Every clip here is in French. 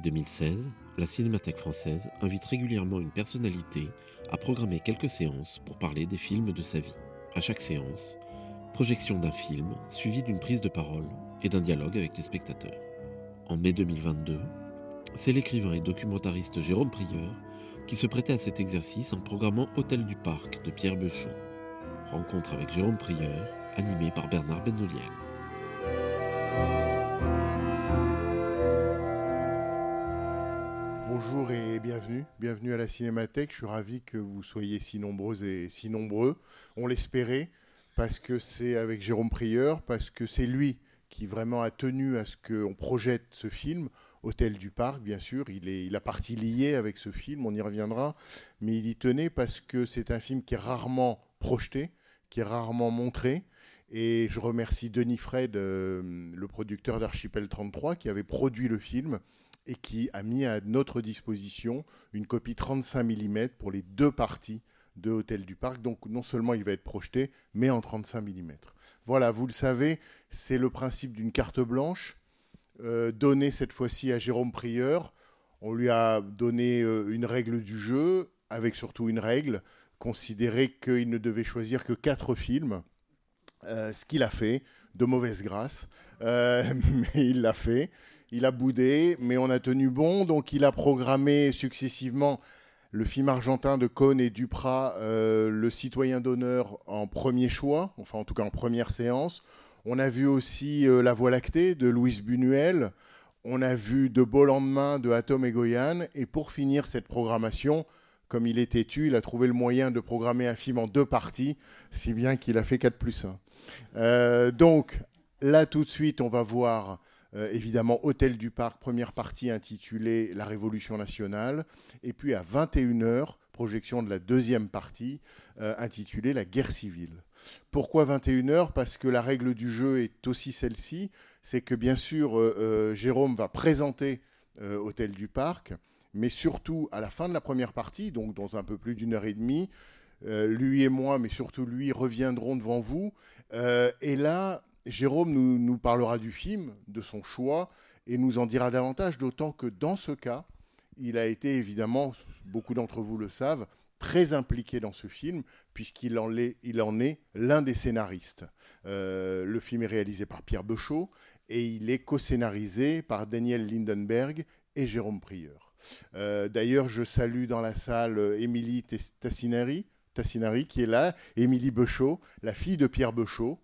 Depuis 2016, la Cinémathèque française invite régulièrement une personnalité à programmer quelques séances pour parler des films de sa vie. À chaque séance, projection d'un film suivi d'une prise de parole et d'un dialogue avec les spectateurs. En mai 2022, c'est l'écrivain et documentariste Jérôme Prieur qui se prêtait à cet exercice en programmant Hôtel du Parc de Pierre Beuchot. Rencontre avec Jérôme Prieur, animé par Bernard Benoliel. Bonjour et bienvenue. Bienvenue à la Cinémathèque. Je suis ravi que vous soyez si nombreuses et si nombreux. On l'espérait parce que c'est avec Jérôme Prieur, parce que c'est lui qui vraiment a tenu à ce qu'on projette ce film. Hôtel du Parc, bien sûr, il, est, il a partie liée avec ce film, on y reviendra, mais il y tenait parce que c'est un film qui est rarement projeté, qui est rarement montré. Et je remercie Denis Fred, euh, le producteur d'Archipel 33, qui avait produit le film et qui a mis à notre disposition une copie 35 mm pour les deux parties de Hôtel du Parc. Donc non seulement il va être projeté, mais en 35 mm. Voilà, vous le savez, c'est le principe d'une carte blanche, euh, donnée cette fois-ci à Jérôme Prieur. On lui a donné euh, une règle du jeu, avec surtout une règle, considérer qu'il ne devait choisir que quatre films, euh, ce qu'il a fait, de mauvaise grâce, mais il l'a fait. Il a boudé, mais on a tenu bon, donc il a programmé successivement le film argentin de Cohn et Duprat, euh, Le citoyen d'honneur en premier choix, enfin en tout cas en première séance. On a vu aussi euh, La Voie lactée de Louise Buñuel. On a vu De beaux lendemains de Atom et Goyan. Et pour finir cette programmation, comme il est têtu, il a trouvé le moyen de programmer un film en deux parties, si bien qu'il a fait 4 plus 1. Euh, donc là tout de suite, on va voir évidemment Hôtel du Parc, première partie intitulée La Révolution nationale, et puis à 21h, projection de la deuxième partie euh, intitulée La guerre civile. Pourquoi 21h Parce que la règle du jeu est aussi celle-ci, c'est que bien sûr euh, euh, Jérôme va présenter euh, Hôtel du Parc, mais surtout à la fin de la première partie, donc dans un peu plus d'une heure et demie, euh, lui et moi, mais surtout lui, reviendront devant vous. Euh, et là, Jérôme nous, parlera du film, de son choix, et nous en dira davantage, d'autant que dans ce cas, il a été évidemment, beaucoup d'entre vous le savent, très impliqué dans ce film, puisqu'il en est, l'un des scénaristes. Euh, le film est réalisé par Pierre Beuchot, et il est co-scénarisé par Daniel Lindenberg et Jérôme Prieur. Euh, D'ailleurs, je salue dans la salle Émilie Tassinari, Tassinari, qui est là, Émilie Beuchot, la fille de Pierre Beuchot,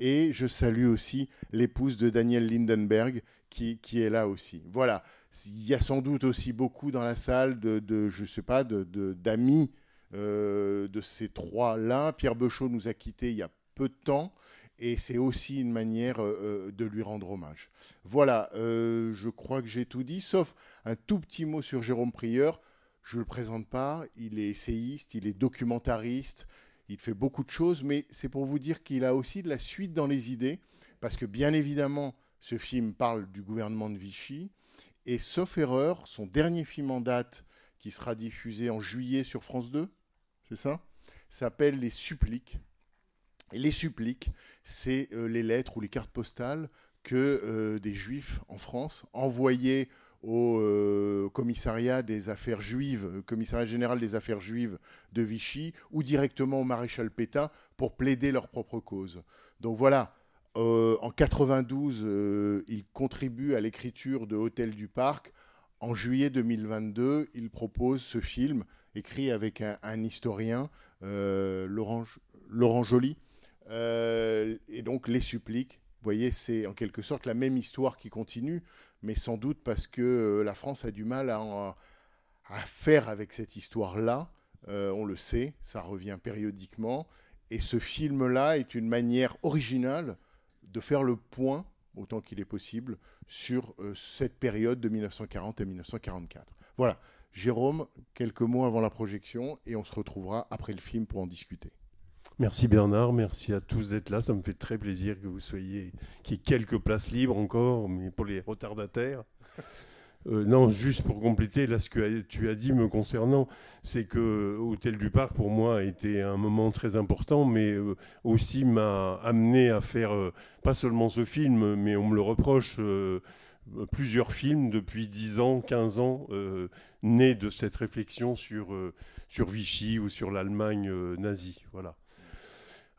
et je salue aussi l'épouse de Daniel Lindenberg, qui, est là aussi. Voilà, il y a sans doute aussi beaucoup dans la salle de, de je sais pas, d'amis euh, de ces trois-là. Pierre Beuchot nous a quittés il y a peu de temps, et c'est aussi une manière euh, euh, de lui rendre hommage. Voilà, je crois que j'ai tout dit, sauf un tout petit mot sur Jérôme Prieur. Je ne le présente pas, il est essayiste, il est documentariste, il fait beaucoup de choses, mais c'est pour vous dire qu'il a aussi de la suite dans les idées, parce que bien évidemment, ce film parle du gouvernement de Vichy, et sauf erreur, son dernier film en date, qui sera diffusé en juillet sur France 2, c'est ça S'appelle Les Suppliques. Et les suppliques, c'est euh, les lettres ou les cartes postales que euh, des juifs en France envoyaient au euh, commissariat des affaires juives, euh, commissariat général des affaires juives de Vichy, ou directement au maréchal Pétain pour plaider leur propre cause. Donc voilà, euh, en 92, euh, il contribue à l'écriture de Hôtel du Parc. En juillet 2022, il propose ce film écrit avec un, historien, Laurent, Laurent Joly, et donc les suppliques. Vous voyez, c'est en quelque sorte la même histoire qui continue, mais sans doute parce que euh, la France a du mal à, faire avec cette histoire-là. Euh, on le sait, ça revient périodiquement. Et ce film-là est une manière originale de faire le point, autant qu'il est possible, sur euh, cette période de 1940 à 1944. Voilà. Jérôme, quelques mots avant la projection et on se retrouvera après le film pour en discuter. Merci Bernard, merci à tous d'être là. Ça me fait très plaisir que vous soyez, qu'il y ait quelques places libres encore, mais pour les retardataires. Euh, non, juste pour compléter, là, ce que tu as dit me concernant, c'est que Hôtel du Parc, pour moi, a été un moment très important, mais euh, aussi m'a amené à faire, euh, pas seulement ce film, mais on me le reproche, plusieurs films depuis 10 ans, 15 ans, nés de cette réflexion sur, sur Vichy ou sur l'Allemagne nazie. Voilà.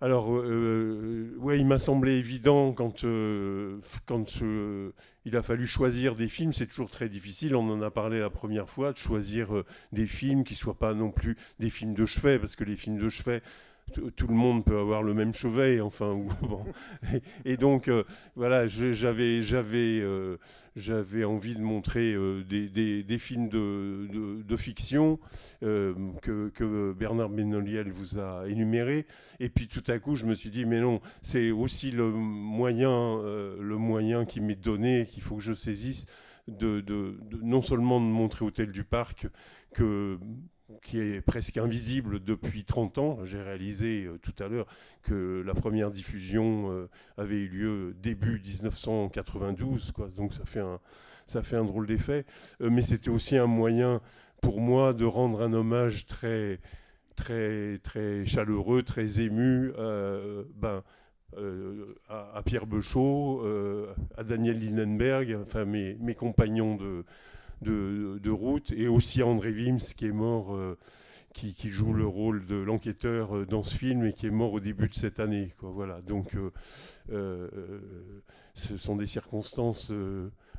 Alors, ouais, il m'a semblé évident quand, quand il a fallu choisir des films, c'est toujours très difficile. On en a parlé la première fois, de choisir euh, des films qui ne soient pas non plus des films de chevet, parce que les films de chevet, tout le monde peut avoir le même chevet, enfin. et, donc, euh, voilà, euh, j'avais envie de montrer des, films de, fiction que, que, Bernard Benoliel vous a énumérés. Et puis tout à coup, je me suis dit, mais non, c'est aussi le moyen, le moyen qui m'est donné, qu'il faut que je saisisse, de, non seulement de montrer Hôtel du Parc, que qui est presque invisible depuis 30 ans. J'ai réalisé euh, tout à l'heure que la première diffusion euh, avait eu lieu début 1992, quoi. donc ça fait un, ça fait un drôle d'effet. Euh, mais c'était aussi un moyen pour moi de rendre un hommage très, très, très chaleureux, très ému ben, à, Pierre Beuchot, à Daniel Lindenberg, enfin mes compagnons de de, route, et aussi André Wims qui est mort, euh, qui, joue le rôle de l'enquêteur euh, dans ce film et qui est mort au début de cette année. Quoi, voilà. Donc euh, ce sont des circonstances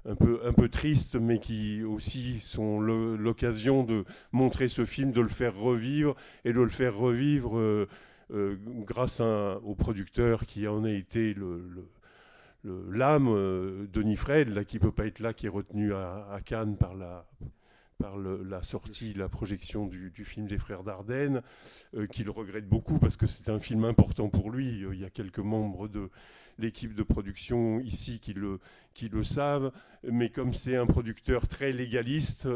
un peu, un peu tristes, mais qui aussi sont l'occasion de montrer ce film, de le faire revivre et de le faire revivre grâce au producteur qui en a été le l'âme, euh, Denis Fred, là, qui ne peut pas être là, qui est retenu à, Cannes par la, par la sortie, la projection du, film des Frères Dardenne, euh, qu'il regrette beaucoup parce que c'est un film important pour lui. Euh, il y a quelques membres de l'équipe de production ici qui le, qui le savent, mais comme c'est un producteur très légaliste,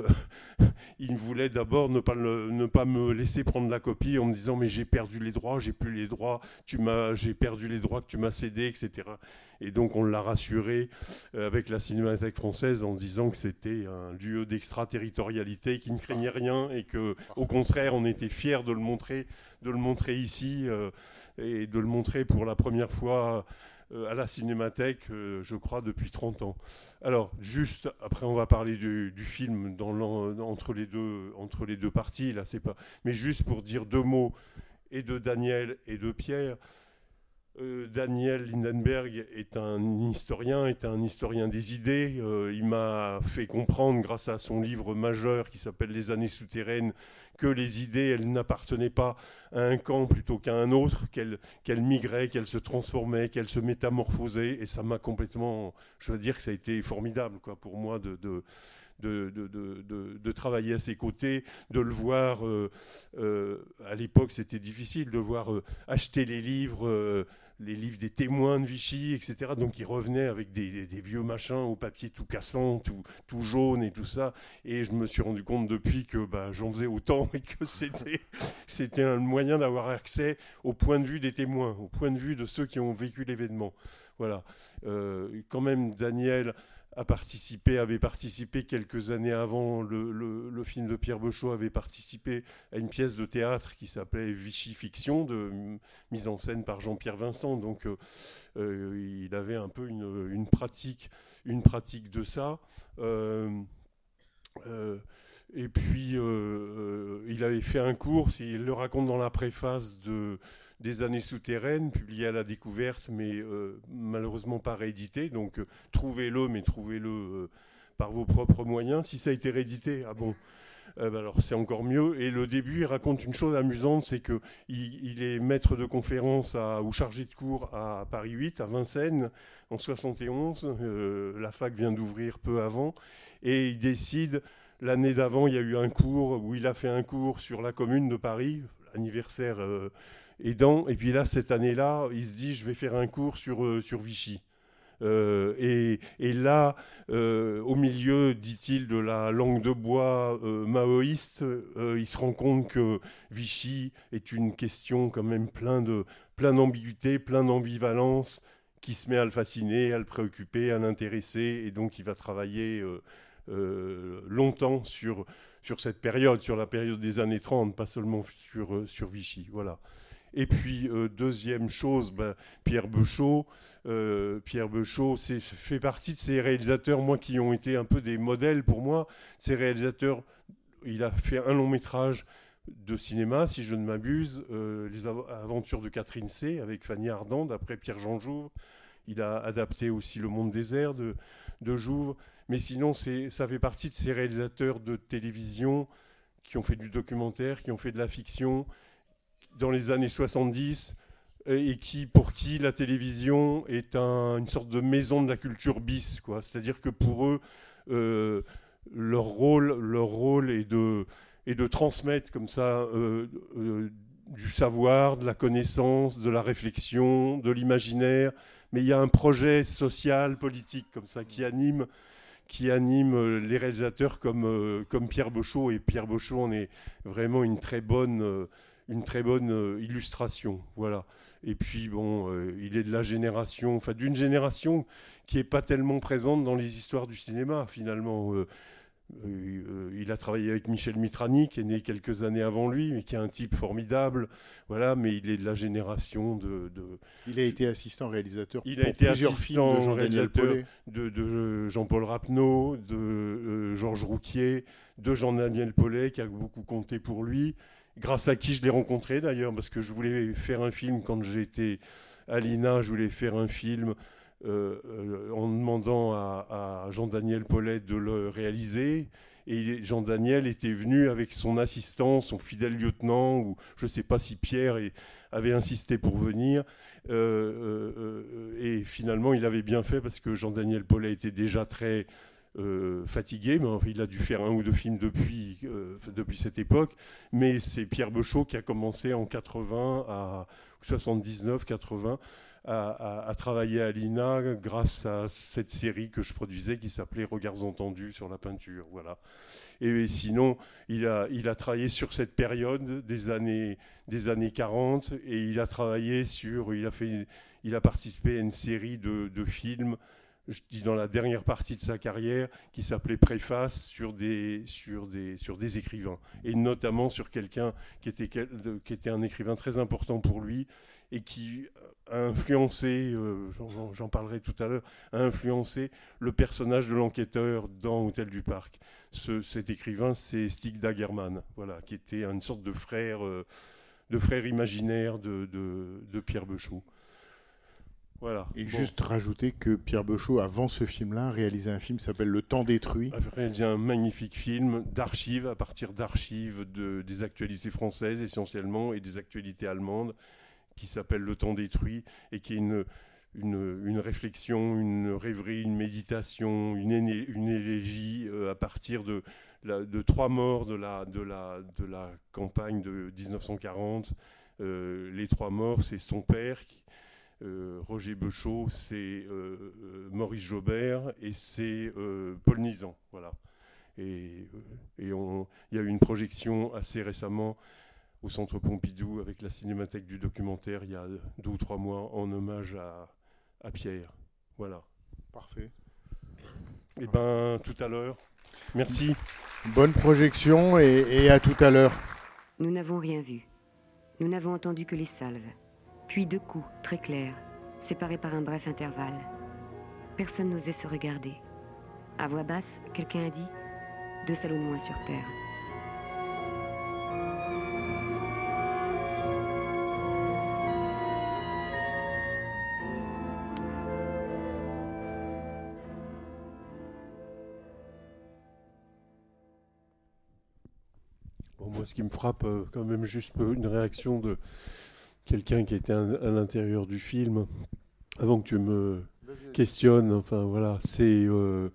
il voulait d'abord ne pas, ne pas me laisser prendre la copie en me disant mais j'ai perdu les droits, j'ai plus les droits, tu m'as, j'ai perdu les droits que tu m'as cédés, etc. Et donc on l'a rassuré euh, avec la Cinémathèque française en disant que c'était un lieu d'extraterritorialité, qui ne craignait rien et que au contraire on était fiers de le montrer, de le montrer ici euh, et de le montrer pour la première fois à la Cinémathèque, je crois, depuis 30 ans. Alors, juste, après, on va parler du, film entre, les deux, entre les deux parties, là, c'est pas. Mais juste pour dire deux mots, et de Daniel et de Pierre. Euh, Daniel Lindenberg est un historien, est un historien des idées. Euh, il m'a fait comprendre, grâce à son livre majeur qui s'appelle Les années souterraines, que les idées, elles n'appartenaient pas à un camp plutôt qu'à un autre, qu'elles migraient, qu'elles se transformaient, qu'elles se métamorphosaient. Et ça m'a complètement. Je veux dire que ça a été formidable pour moi de, travailler à ses côtés, de le voir. Euh, à l'époque, c'était difficile de voir acheter les livres les livres des témoins de Vichy, etc. Donc il revenait avec des, vieux machins au papier tout cassant, tout, jaune et tout ça. Et je me suis rendu compte depuis que bah, j'en faisais autant et que c'était, c'était un moyen d'avoir accès au point de vue des témoins, au point de vue de ceux qui ont vécu l'événement. Voilà. Euh, quand même, Daniel a participé, avait participé quelques années avant le, film de Pierre Beuchot, avait participé à une pièce de théâtre qui s'appelait Vichy Fiction, de, mise en scène par Jean-Pierre Vincent. Donc euh, euh, il avait un peu une, pratique, une pratique de ça. Euh, et puis il avait fait un cours, il le raconte dans la préface de des années souterraines, publié à la découverte, mais euh, malheureusement pas réédité. Donc euh, trouvez-le, mais trouvez-le euh, par vos propres moyens. Si ça a été réédité, ah bon, ben alors c'est encore mieux. Et le début, il raconte une chose amusante, c'est qu'il il est maître de conférence ou chargé de cours à Paris 8, à Vincennes, en 71. la fac vient d'ouvrir peu avant, et il décide. L'année d'avant, il y a eu un cours où il a fait un cours sur la commune de Paris, anniversaire Et, dans, et puis là, cette année-là, il se dit, je vais faire un cours sur, euh, sur Vichy. Euh, et, et, là, euh, au milieu, dit-il, de la langue de bois maoïste, il se rend compte que Vichy est une question quand même plein de plein d'ambiguïté, plein d'ambivalence, qui se met à le fasciner, à le préoccuper, à l'intéresser, et donc il va travailler longtemps sur, sur cette période, sur la période des années 30, pas seulement sur, sur Vichy. Voilà. Et puis, euh, deuxième chose, ben, Pierre Beuchot. Euh, Pierre Beuchot c'est- fait partie de ces réalisateurs, moi, qui ont été un peu des modèles pour moi. Ces réalisateurs, il a fait un long métrage de cinéma, si je ne m'abuse, euh, Les Av- Aventures de Catherine C. avec Fanny Ardant, d'après Pierre-Jean Jouve. Il a adapté aussi Le Monde désert de, de Jouve. Mais sinon, ça fait partie de ces réalisateurs de télévision qui ont fait du documentaire, qui ont fait de la fiction dans les années 70 euh, et qui, pour qui la télévision est un- une sorte de maison de la culture bis. C'est-à-dire que pour eux, euh, leur, rôle, leur rôle est de, est de transmettre comme ça euh, euh, du savoir, de la connaissance, de la réflexion, de l'imaginaire. Mais il y a un projet social, politique comme ça qui anime qui anime les réalisateurs comme, comme Pierre Bochot. Et Pierre Bochot en est vraiment une très bonne, une très bonne euh, illustration. Voilà. Et puis, bon, euh, il est de la génération, enfin d'une génération qui n'est pas tellement présente dans les histoires du cinéma, finalement. Euh, euh, il a travaillé avec Michel Mitrani, qui est né quelques années avant lui, mais qui est un type formidable. Voilà, mais il est de la génération de, de, Il a été assistant réalisateur Il a pour été plusieurs assistant films de Jean-Daniel réalisateur. De, de Jean-Paul Rapneau, de Georges Rouquier, de Jean-Daniel Paulet, qui a beaucoup compté pour lui, grâce à qui je l'ai rencontré d'ailleurs, parce que je voulais faire un film quand j'étais à l'INA, je voulais faire un film euh, euh, en demandant à, Jean-Daniel Paulet de le réaliser. Et Jean-Daniel était venu avec son assistant, son fidèle lieutenant, ou je ne sais pas si Pierre avait insisté pour venir. Euh, et finalement, il avait bien fait parce que Jean-Daniel Paulet était déjà très euh, fatigué, mais il a dû faire un ou deux films depuis, euh, depuis cette époque. Mais c'est Pierre Bechot qui a commencé en 80 à 79, 80 à, travailler à l'INA grâce à cette série que je produisais qui s'appelait Regards entendus sur la peinture. Voilà. Et sinon, il a, il a travaillé sur cette période des années, des années 40 et il a travaillé sur, il a, fait, il a participé à une série de, de films, je dis dans la dernière partie de sa carrière, qui s'appelait Préface sur des, sur, des, sur des écrivains. Et notamment sur quelqu'un qui était, qui était un écrivain très important pour lui et qui a influencé, euh, j'en- parlerai tout à l'heure, a influencé le personnage de l'enquêteur dans Hôtel du Parc. Ce- cet écrivain, c'est Stig Dagerman, voilà, qui était une sorte de frère, euh, de frère imaginaire de Pierre Bechot. Voilà. Et Bon. juste rajouter que Pierre Bechot, avant ce film-là, réalisait un film qui s'appelle Le Temps détruit. a réalisé un magnifique film d'archives, à partir d'archives de, des actualités françaises essentiellement et des actualités allemandes, qui s'appelle Le temps détruit et qui est une, une, une réflexion, une rêverie, une méditation, une, éné- une élégie euh, à partir de, la- de trois morts de la, de, la, de la campagne de 1940. Euh, les trois morts, c'est son père, qui- Roger Bechot, c'est euh, euh, Maurice Jobert et c'est euh, Paul Nizan. Voilà. Et, euh, et on- il y a eu une projection assez récemment au Centre Pompidou avec la Cinémathèque du documentaire il y a deux ou trois mois en hommage à, à Pierre. Voilà. Parfait. Et ben tout à l'heure. Merci. Bonne projection et, et à tout à l'heure. Nous n'avons rien vu. Nous n'avons entendu que les salves. Puis deux coups, très clairs, séparés par un bref intervalle. Personne n'osait se regarder. À voix basse, quelqu'un a dit Deux salauds de moins sur Terre. Moi, ce qui me frappe, euh, quand même, juste peu, une réaction de quelqu'un qui était à, l'intérieur du film, avant que tu me questionnes, enfin voilà, c'est. euh,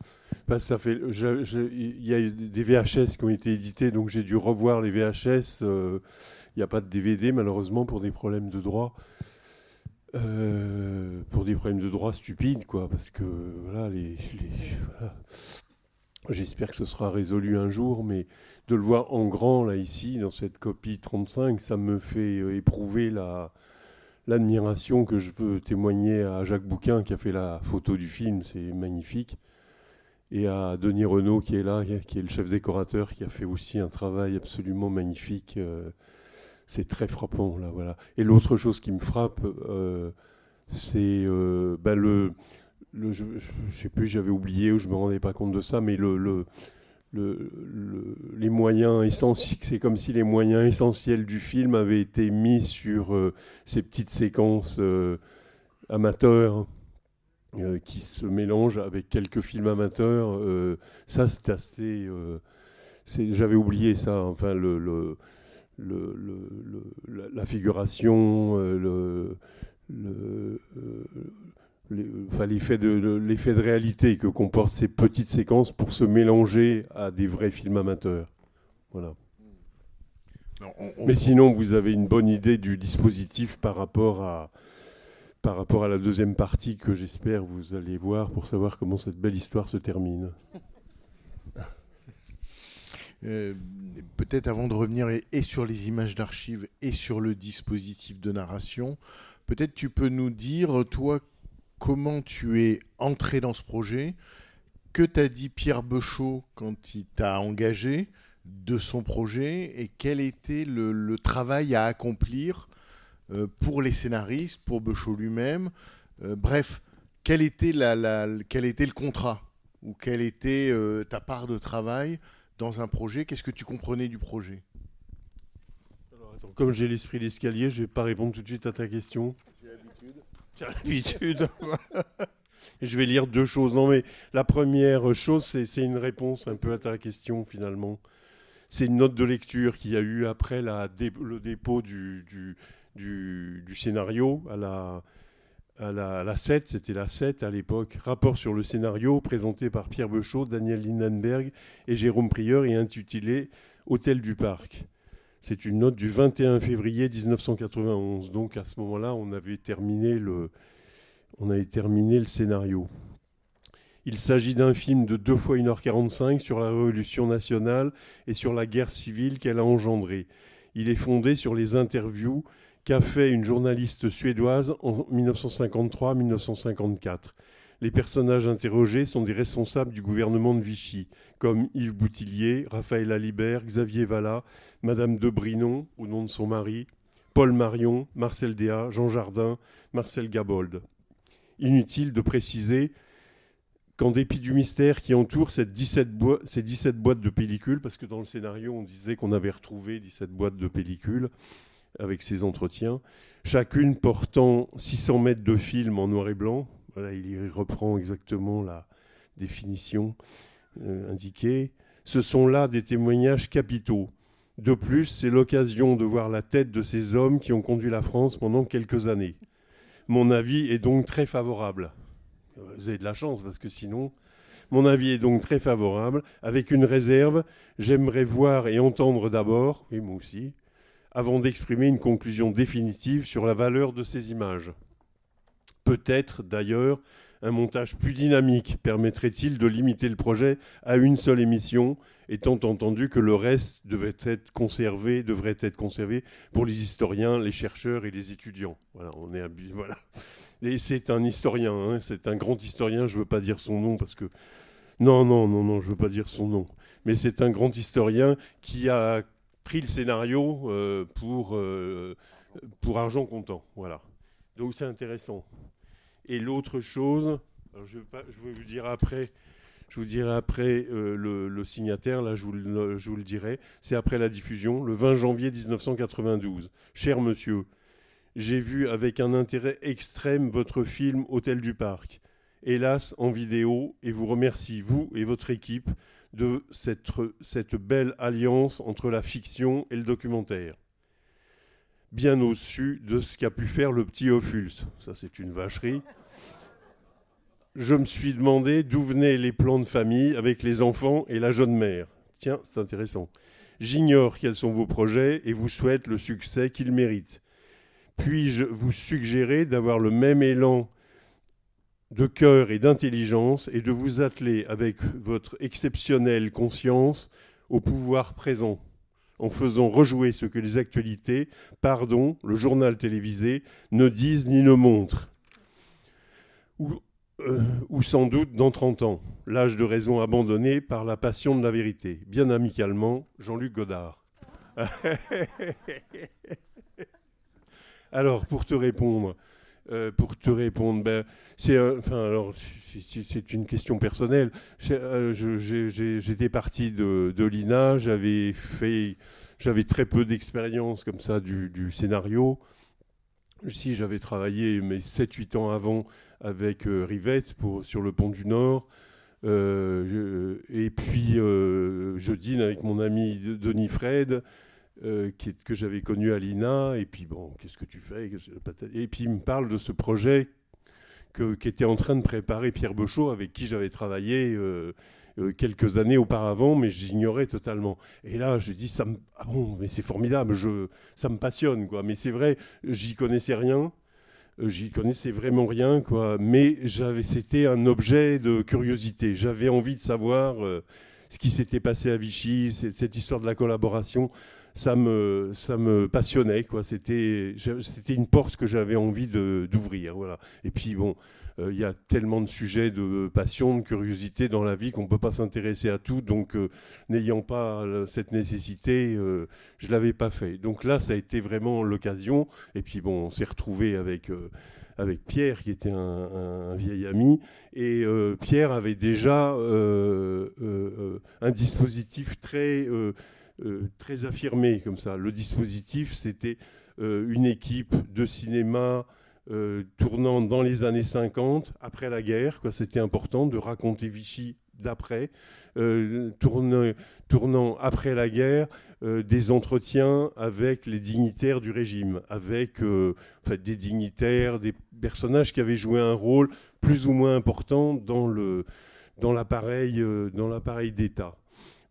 Bah, ça fait, il y a eu des VHS qui ont été édités, donc j'ai dû revoir les VHS. euh, Il n'y a pas de DVD malheureusement pour des problèmes de droit. Euh, pour des problèmes de droit stupides, quoi, parce que voilà, les, les- voilà. J'espère que ce sera résolu un jour, mais de le voir en grand là ici dans cette copie 35, ça me fait euh, éprouver la l'admiration que je veux témoigner à Jacques Bouquin qui a fait la photo du film, c'est magnifique, et à Denis Renault qui est là, qui est le chef décorateur, qui a fait aussi un travail absolument magnifique. euh, c'est très frappant là, voilà. Et l'autre chose qui me frappe, euh, c'est ben, le, je, je sais plus, j'avais oublié ou je me rendais pas compte de ça, mais le, le, le- le- les moyens essentiels, c'est comme si les moyens essentiels du film avaient été mis sur euh, ces petites séquences euh, amateurs euh, qui se mélangent avec quelques films amateurs. ça, c'est assez. j'avais oublié ça. Enfin, le, le- la, la figuration, le, enfin, l'effet de, le- l'effet de réalité que comportent ces petites séquences pour se mélanger à des vrais films amateurs. Voilà. Non, on- on- Mais sinon, vous avez une bonne idée du dispositif par rapport à, par rapport à la deuxième partie que j'espère vous allez voir pour savoir comment cette belle histoire se termine. Euh, Peut-être avant de revenir et, et sur les images d'archives et sur le dispositif de narration, peut-être tu peux nous dire, toi, comment tu es entré dans ce projet, que t'a dit Pierre Bechot quand il t'a engagé de son projet et quel était le, travail à accomplir euh, pour les scénaristes, pour Bechot lui-même. Euh, bref, quel était, le contrat ou quelle était euh, ta part de travail dans un projet? Qu'est-ce que tu comprenais du projet? Comme j'ai l'esprit d'escalier, je vais pas répondre tout de suite à ta question. Je vais lire deux choses. Non, mais la première chose, c'est une réponse un peu à ta question finalement. C'est une note de lecture qu'il y a eu après le dépôt du, scénario à la 7, c'était la 7 à l'époque. Rapport sur le scénario présenté par Pierre Bechot, Daniel Lindenberg et Jérôme Prieur et intitulé Hôtel du Parc. C'est une note du 21 février 1991. Donc à ce moment-là, on avait terminé le, scénario. Il s'agit d'un film de 2 fois 1h45 sur la Révolution nationale et sur la guerre civile qu'elle a engendrée. Il est fondé sur les interviews qu'a fait une journaliste suédoise en 1953-1954. Les personnages interrogés sont des responsables du gouvernement de Vichy, comme Yves Boutillier, Raphaël Alibert, Xavier Vallat, Madame de Brinon, au nom de son mari, Paul Marion, Marcel Déat, Jean Jardin, Marcel Gabold. Inutile de préciser qu'en dépit du mystère qui entoure cette 17 boi- ces 17 boîtes de pellicules, parce que dans le scénario on disait qu'on avait retrouvé 17 boîtes de pellicules avec ces entretiens, chacune portant 600 mètres de film en noir et blanc, il y reprend exactement la définition euh, indiquée, ce sont là des témoignages capitaux. De plus, c'est l'occasion de voir la tête de ces hommes qui ont conduit la France pendant quelques années. Mon avis est donc très favorable. Vous avez de la chance parce que sinon, mon avis est donc très favorable. Avec une réserve, j'aimerais voir et entendre d'abord, et moi aussi, avant d'exprimer une conclusion définitive sur la valeur de ces images. Peut-être d'ailleurs un montage plus dynamique permettrait-il de limiter le projet à une seule émission, étant entendu que le reste devait être conservé, devrait être conservé pour les historiens, les chercheurs et les étudiants. Voilà, on est voilà. Et c'est un historien, hein, c'est un grand historien. Je veux pas dire son nom parce que non, non, non, non, je veux pas dire son nom. Mais c'est un grand historien qui a pris le scénario euh, pour euh, pour argent comptant. Voilà. Donc c'est intéressant. Et l'autre chose, je, vais pas- je vais vous dire après, je vous dirai après euh, le, signataire, là je vous, le, dirai, c'est après la diffusion, le 20 janvier 1992. Cher monsieur, j'ai vu avec un intérêt extrême votre film Hôtel du Parc, hélas en vidéo, et vous remercie, vous et votre équipe, de cette, cette belle alliance entre la fiction et le documentaire bien au-dessus de ce qu'a pu faire le petit Ophuls. Ça, c'est une vacherie. Je me suis demandé d'où venaient les plans de famille avec les enfants et la jeune mère. Tiens, c'est intéressant. J'ignore quels sont vos projets et vous souhaite le succès qu'ils méritent. Puis-je vous suggérer d'avoir le même élan de cœur et d'intelligence et de vous atteler avec votre exceptionnelle conscience au pouvoir présent, en faisant rejouer ce que les actualités, pardon, le journal télévisé, ne disent ni ne montrent? Euh, ou sans doute dans 30 ans, l'âge de raison abandonné par la passion de la vérité. Bien amicalement, Jean-Luc Godard. Alors, pour te répondre, euh, pour te répondre, ben, c'est un- enfin alors c'est- une question personnelle. Euh, J'étais parti de, de l'INA, j'avais fait, j'avais très peu d'expérience comme ça du, du scénario. Si j'avais travaillé mes 7-8 ans avant avec euh, Rivette sur le pont du Nord. Euh, et puis euh, je dîne avec mon ami Denis Fred, que j'avais connu à l'INA. Et puis bon, qu'est-ce que tu fais? Et puis il me parle de ce projet qu'était en train de préparer Pierre Bechot, avec qui j'avais travaillé quelques années auparavant, mais j'ignorais totalement. Et là, je dis, ça me... ah bon, mais c'est formidable, ça me passionne, quoi. Mais c'est vrai, j'y connaissais rien. Euh, J'y connaissais vraiment rien, quoi. Mais j'avais, c'était un objet de curiosité. J'avais envie de savoir euh, ce qui s'était passé à Vichy, cette, cette histoire de la collaboration. Ça me, ça me passionnait, quoi. C'était, c'était une porte que j'avais envie de, d'ouvrir, voilà. Et puis bon, il y a tellement de sujets de passion, de curiosité dans la vie qu'on ne peut pas s'intéresser à tout. Donc, euh, n'ayant pas euh, cette nécessité, euh, je ne l'avais pas fait. Donc là, ça a été vraiment l'occasion. Et puis bon, on s'est retrouvé avec, euh, avec Pierre, qui était un, vieil ami. Et euh, Pierre avait déjà euh, euh, euh, un dispositif très, euh, euh, très affirmé comme ça. Le dispositif, c'était euh, une équipe de cinéma euh, tournant dans les années 50, après la guerre. C'était important de raconter Vichy d'après, euh, tournant, après la guerre euh, des entretiens avec les dignitaires du régime, avec des dignitaires, des personnages qui avaient joué un rôle plus ou moins important dans l'appareil d'État.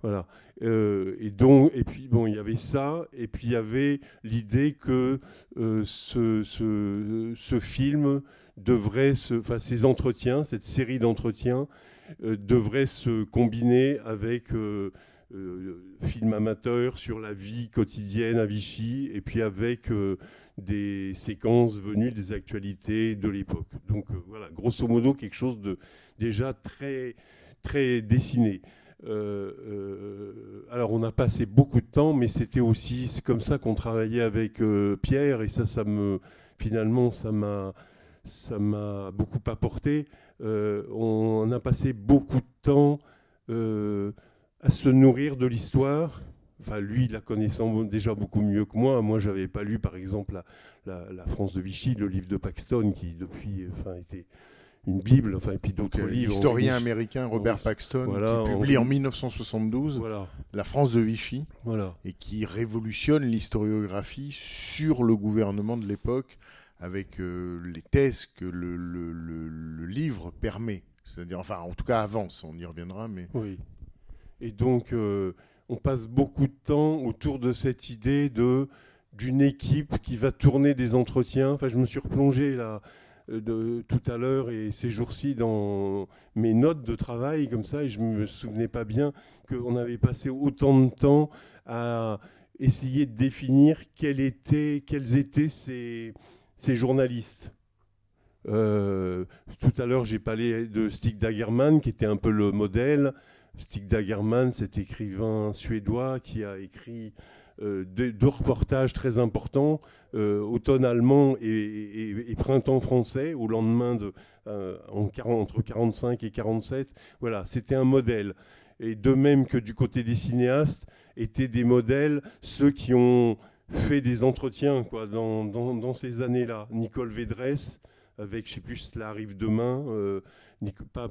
Voilà. Euh, et donc, et puis bon, il y avait ça, et puis il y avait l'idée que euh, ce, film devrait se, enfin ces entretiens, cette série d'entretiens euh, devrait se combiner avec euh, euh, film amateur sur la vie quotidienne à Vichy, et puis avec des séquences venues des actualités de l'époque. Donc voilà, grosso modo quelque chose de déjà très très dessiné. Euh, euh, alors on a passé beaucoup de temps, mais c'était aussi comme ça qu'on travaillait avec euh, Pierre et ça, ça me finalement ça m'a ça m'a beaucoup apporté. On a passé beaucoup de temps à se nourrir de l'histoire. Enfin, lui, la connaissant déjà beaucoup mieux que moi. Moi, j'avais pas lu, par exemple, la, la- la France de Vichy, le livre de Paxton, qui depuis, enfin, était une bible. Enfin, et puis d'autres euh, livres. L'historien américain Robert Paxton, voilà, qui publie en 1972 Voilà, La France de Vichy voilà. et qui révolutionne l'historiographie sur le gouvernement de l'époque avec euh, les thèses que le, le- le- le livre permet. C'est-à-dire, enfin, en tout cas, avance, on y reviendra, mais Oui. Et donc, euh, on passe beaucoup de temps autour de cette idée de d'une équipe qui va tourner des entretiens. Enfin, je me suis replongé là de, tout à l'heure et ces jours-ci dans mes notes de travail comme ça, et je me souvenais pas bien qu'on avait passé autant de temps à essayer de définir quels étaient, quels étaient ces, ces journalistes. Euh, tout à l'heure, j'ai parlé de Stig Dagerman, qui était un peu le modèle. Stig Dagerman, cet écrivain suédois qui a écrit euh, deux, deux reportages très importants, euh, Automne allemand et Printemps français, au lendemain de, euh, en 40 entre 45 et 47. Voilà, c'était un modèle. Et de même que du côté des cinéastes, étaient des modèles ceux qui ont fait des entretiens quoi, dans, dans- dans ces années-là. Nicole Védresse, avec, je sais plus, cela arrive demain, euh, Nico- pas,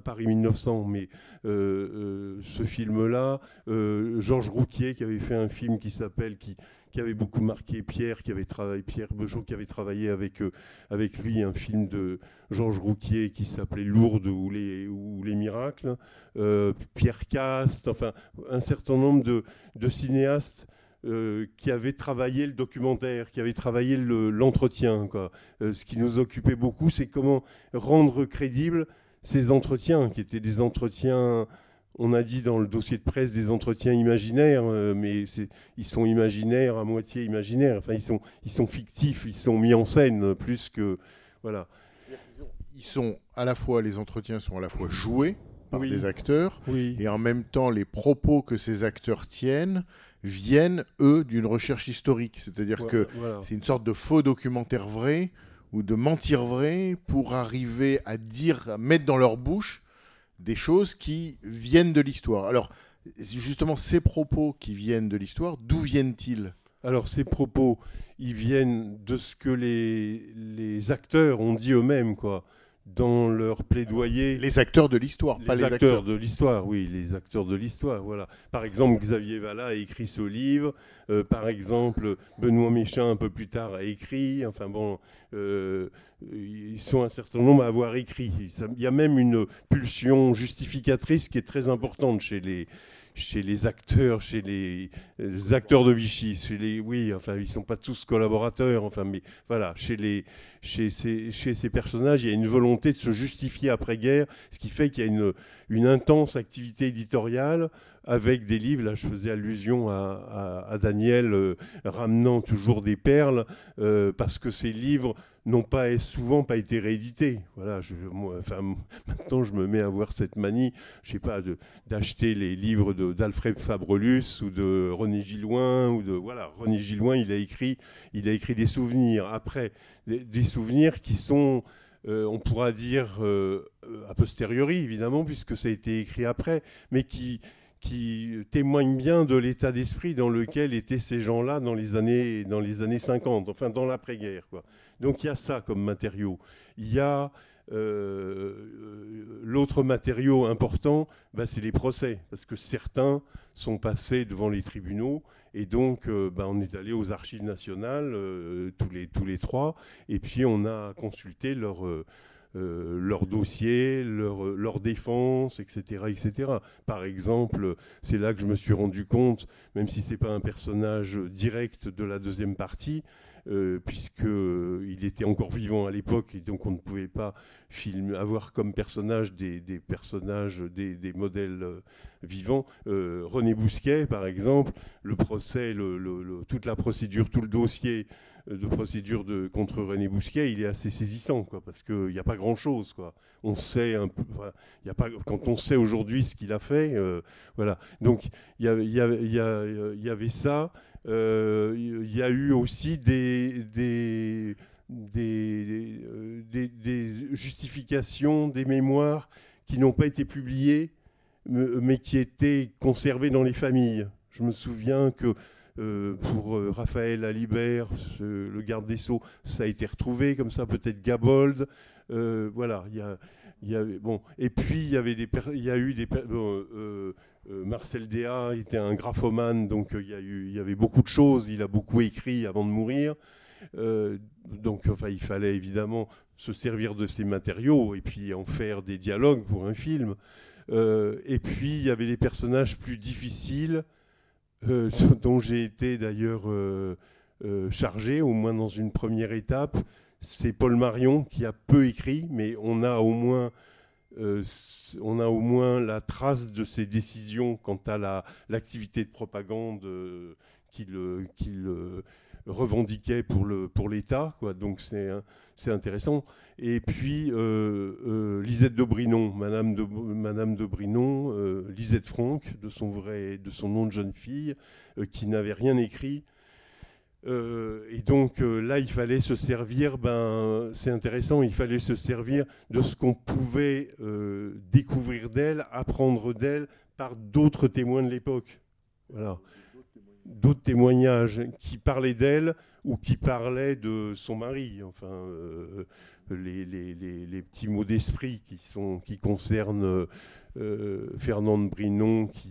Paris 1900, mais euh, euh, ce film-là, Georges Rouquier qui avait fait un film qui s'appelle, qui, qui avait beaucoup marqué Pierre, qui avait travaillé, Pierre Beugeot, qui avait travaillé avec, avec lui, un film de Georges Rouquier qui s'appelait Lourdes ou les, ou les miracles, Pierre Cast, enfin un certain nombre de, de cinéastes euh, qui avaient travaillé le documentaire, qui avaient travaillé le- l'entretien. Euh, ce qui nous occupait beaucoup, c'est comment rendre crédibles ces entretiens, qui étaient des entretiens, on a dit dans le dossier de presse, des entretiens imaginaires, euh, mais ils sont imaginaires, à moitié imaginaires. Enfin, ils sont, ils sont fictifs, ils sont mis en scène, plus que... Voilà. Ils sont à la fois, les entretiens sont à la fois joués par Oui. des acteurs, Oui. et en même temps, les propos que ces acteurs tiennent viennent, eux, d'une recherche historique. C'est-à-dire que Voilà. c'est une sorte de faux documentaire vrai ou de mentir vrai pour arriver à dire, à mettre dans leur bouche des choses qui viennent de l'histoire. Alors, justement, ces propos qui viennent de l'histoire, d'où viennent-ils? Alors ces propos, ils viennent de ce que les, les acteurs ont dit eux-mêmes, quoi, dans leur plaidoyer. Les acteurs de l'histoire, pas les acteurs, acteurs. de l'histoire, oui, les acteurs de l'histoire, voilà. Par exemple, Xavier Vallat a écrit ce livre. euh, par exemple, Benoît Méchin, un peu plus tard, a écrit. Enfin bon, euh, ils sont un certain nombre à avoir écrit. Il y a même une pulsion justificatrice qui est très importante chez les chez les acteurs, chez les, acteurs de Vichy, chez les, oui, enfin, ils sont pas tous collaborateurs, enfin, mais voilà, chez les, chez ces, chez ces personnages, il y a une volonté de se justifier après-guerre, ce qui fait qu'il y a une, une intense activité éditoriale avec des livres. Là, je faisais allusion à, Daniel euh, ramenant toujours des perles, euh, parce que ces livres n'ont pas souvent pas été réédités. Voilà, maintenant, je me mets à voir cette manie, je sais pas, d'acheter les livres d'Alfred Fabrelus ou de René Gilloin ou de voilà, René Gilloin, il a écrit, il a écrit des souvenirs. Après, des, souvenirs qui sont euh, on pourra dire a posteriori, évidemment, puisque ça a été écrit après, mais qui, qui témoignent bien de l'état d'esprit dans lequel étaient ces gens-là dans les années, dans les années 50, enfin dans l'après-guerre. Donc il y a ça comme matériau. Il y a euh, euh, l'autre matériau important, bah, c'est les procès, parce que certains sont passés devant les tribunaux, et donc euh, bah, on est allé aux archives nationales, euh, tous, les, tous les trois, et puis on a consulté leur, euh, euh, leur dossier, leur, leur défense, etc., etc. Par exemple, c'est là que je me suis rendu compte, même si c'est pas un personnage direct de la deuxième partie, euh, puisque euh, était encore vivant à l'époque et donc on ne pouvait pas avoir comme personnage des, personnages, des, modèles euh, vivants. René Bousquet, par exemple, le procès, toute la procédure, tout le dossier de procédure de, contre René Bousquet, il est assez saisissant, quoi, parce qu'il n'y a pas grand-chose. On sait quand on sait aujourd'hui ce qu'il a fait, voilà. Donc il y avait ça. Euh, Il y a eu aussi euh, des- justifications, des mémoires qui n'ont pas été publiées, mais qui étaient conservées dans les familles. Je me souviens que euh, pour Raphaël Alibert, le garde des Sceaux, ça a été retrouvé comme ça, peut-être Gabold. Voilà, il y a, bon. Et puis, il y, a eu des. Marcel Déa était un graphomane, donc euh, il y, avait beaucoup de choses. Il a beaucoup écrit avant de mourir. Euh, donc, il fallait évidemment se servir de ces matériaux et puis en faire des dialogues pour un film. Euh, et puis, il y avait des personnages plus difficiles, euh, dont j'ai été d'ailleurs euh, euh, chargé, au moins dans une première étape. C'est Paul Marion qui a peu écrit, mais on a au moins, euh, on a au moins la trace de ses décisions quant à la- l'activité de propagande euh, qu'il euh, revendiquait pour pour l'État. quoi. Donc c'est intéressant. Et puis Lisette de Brinon, Madame de, Madame de Brinon, euh, Lisette Franck, de son vrai, de son nom de jeune fille, qui n'avait rien écrit. Euh, et donc euh, là, il fallait se servir, ben, c'est intéressant, il fallait se servir de ce qu'on pouvait euh, découvrir d'elle, apprendre d'elle par d'autres témoins de l'époque. Voilà. d'autres témoignages qui parlaient d'elle ou qui parlaient de son mari. Enfin, les, petits mots d'esprit qui concernent euh, Fernande Brinon qui,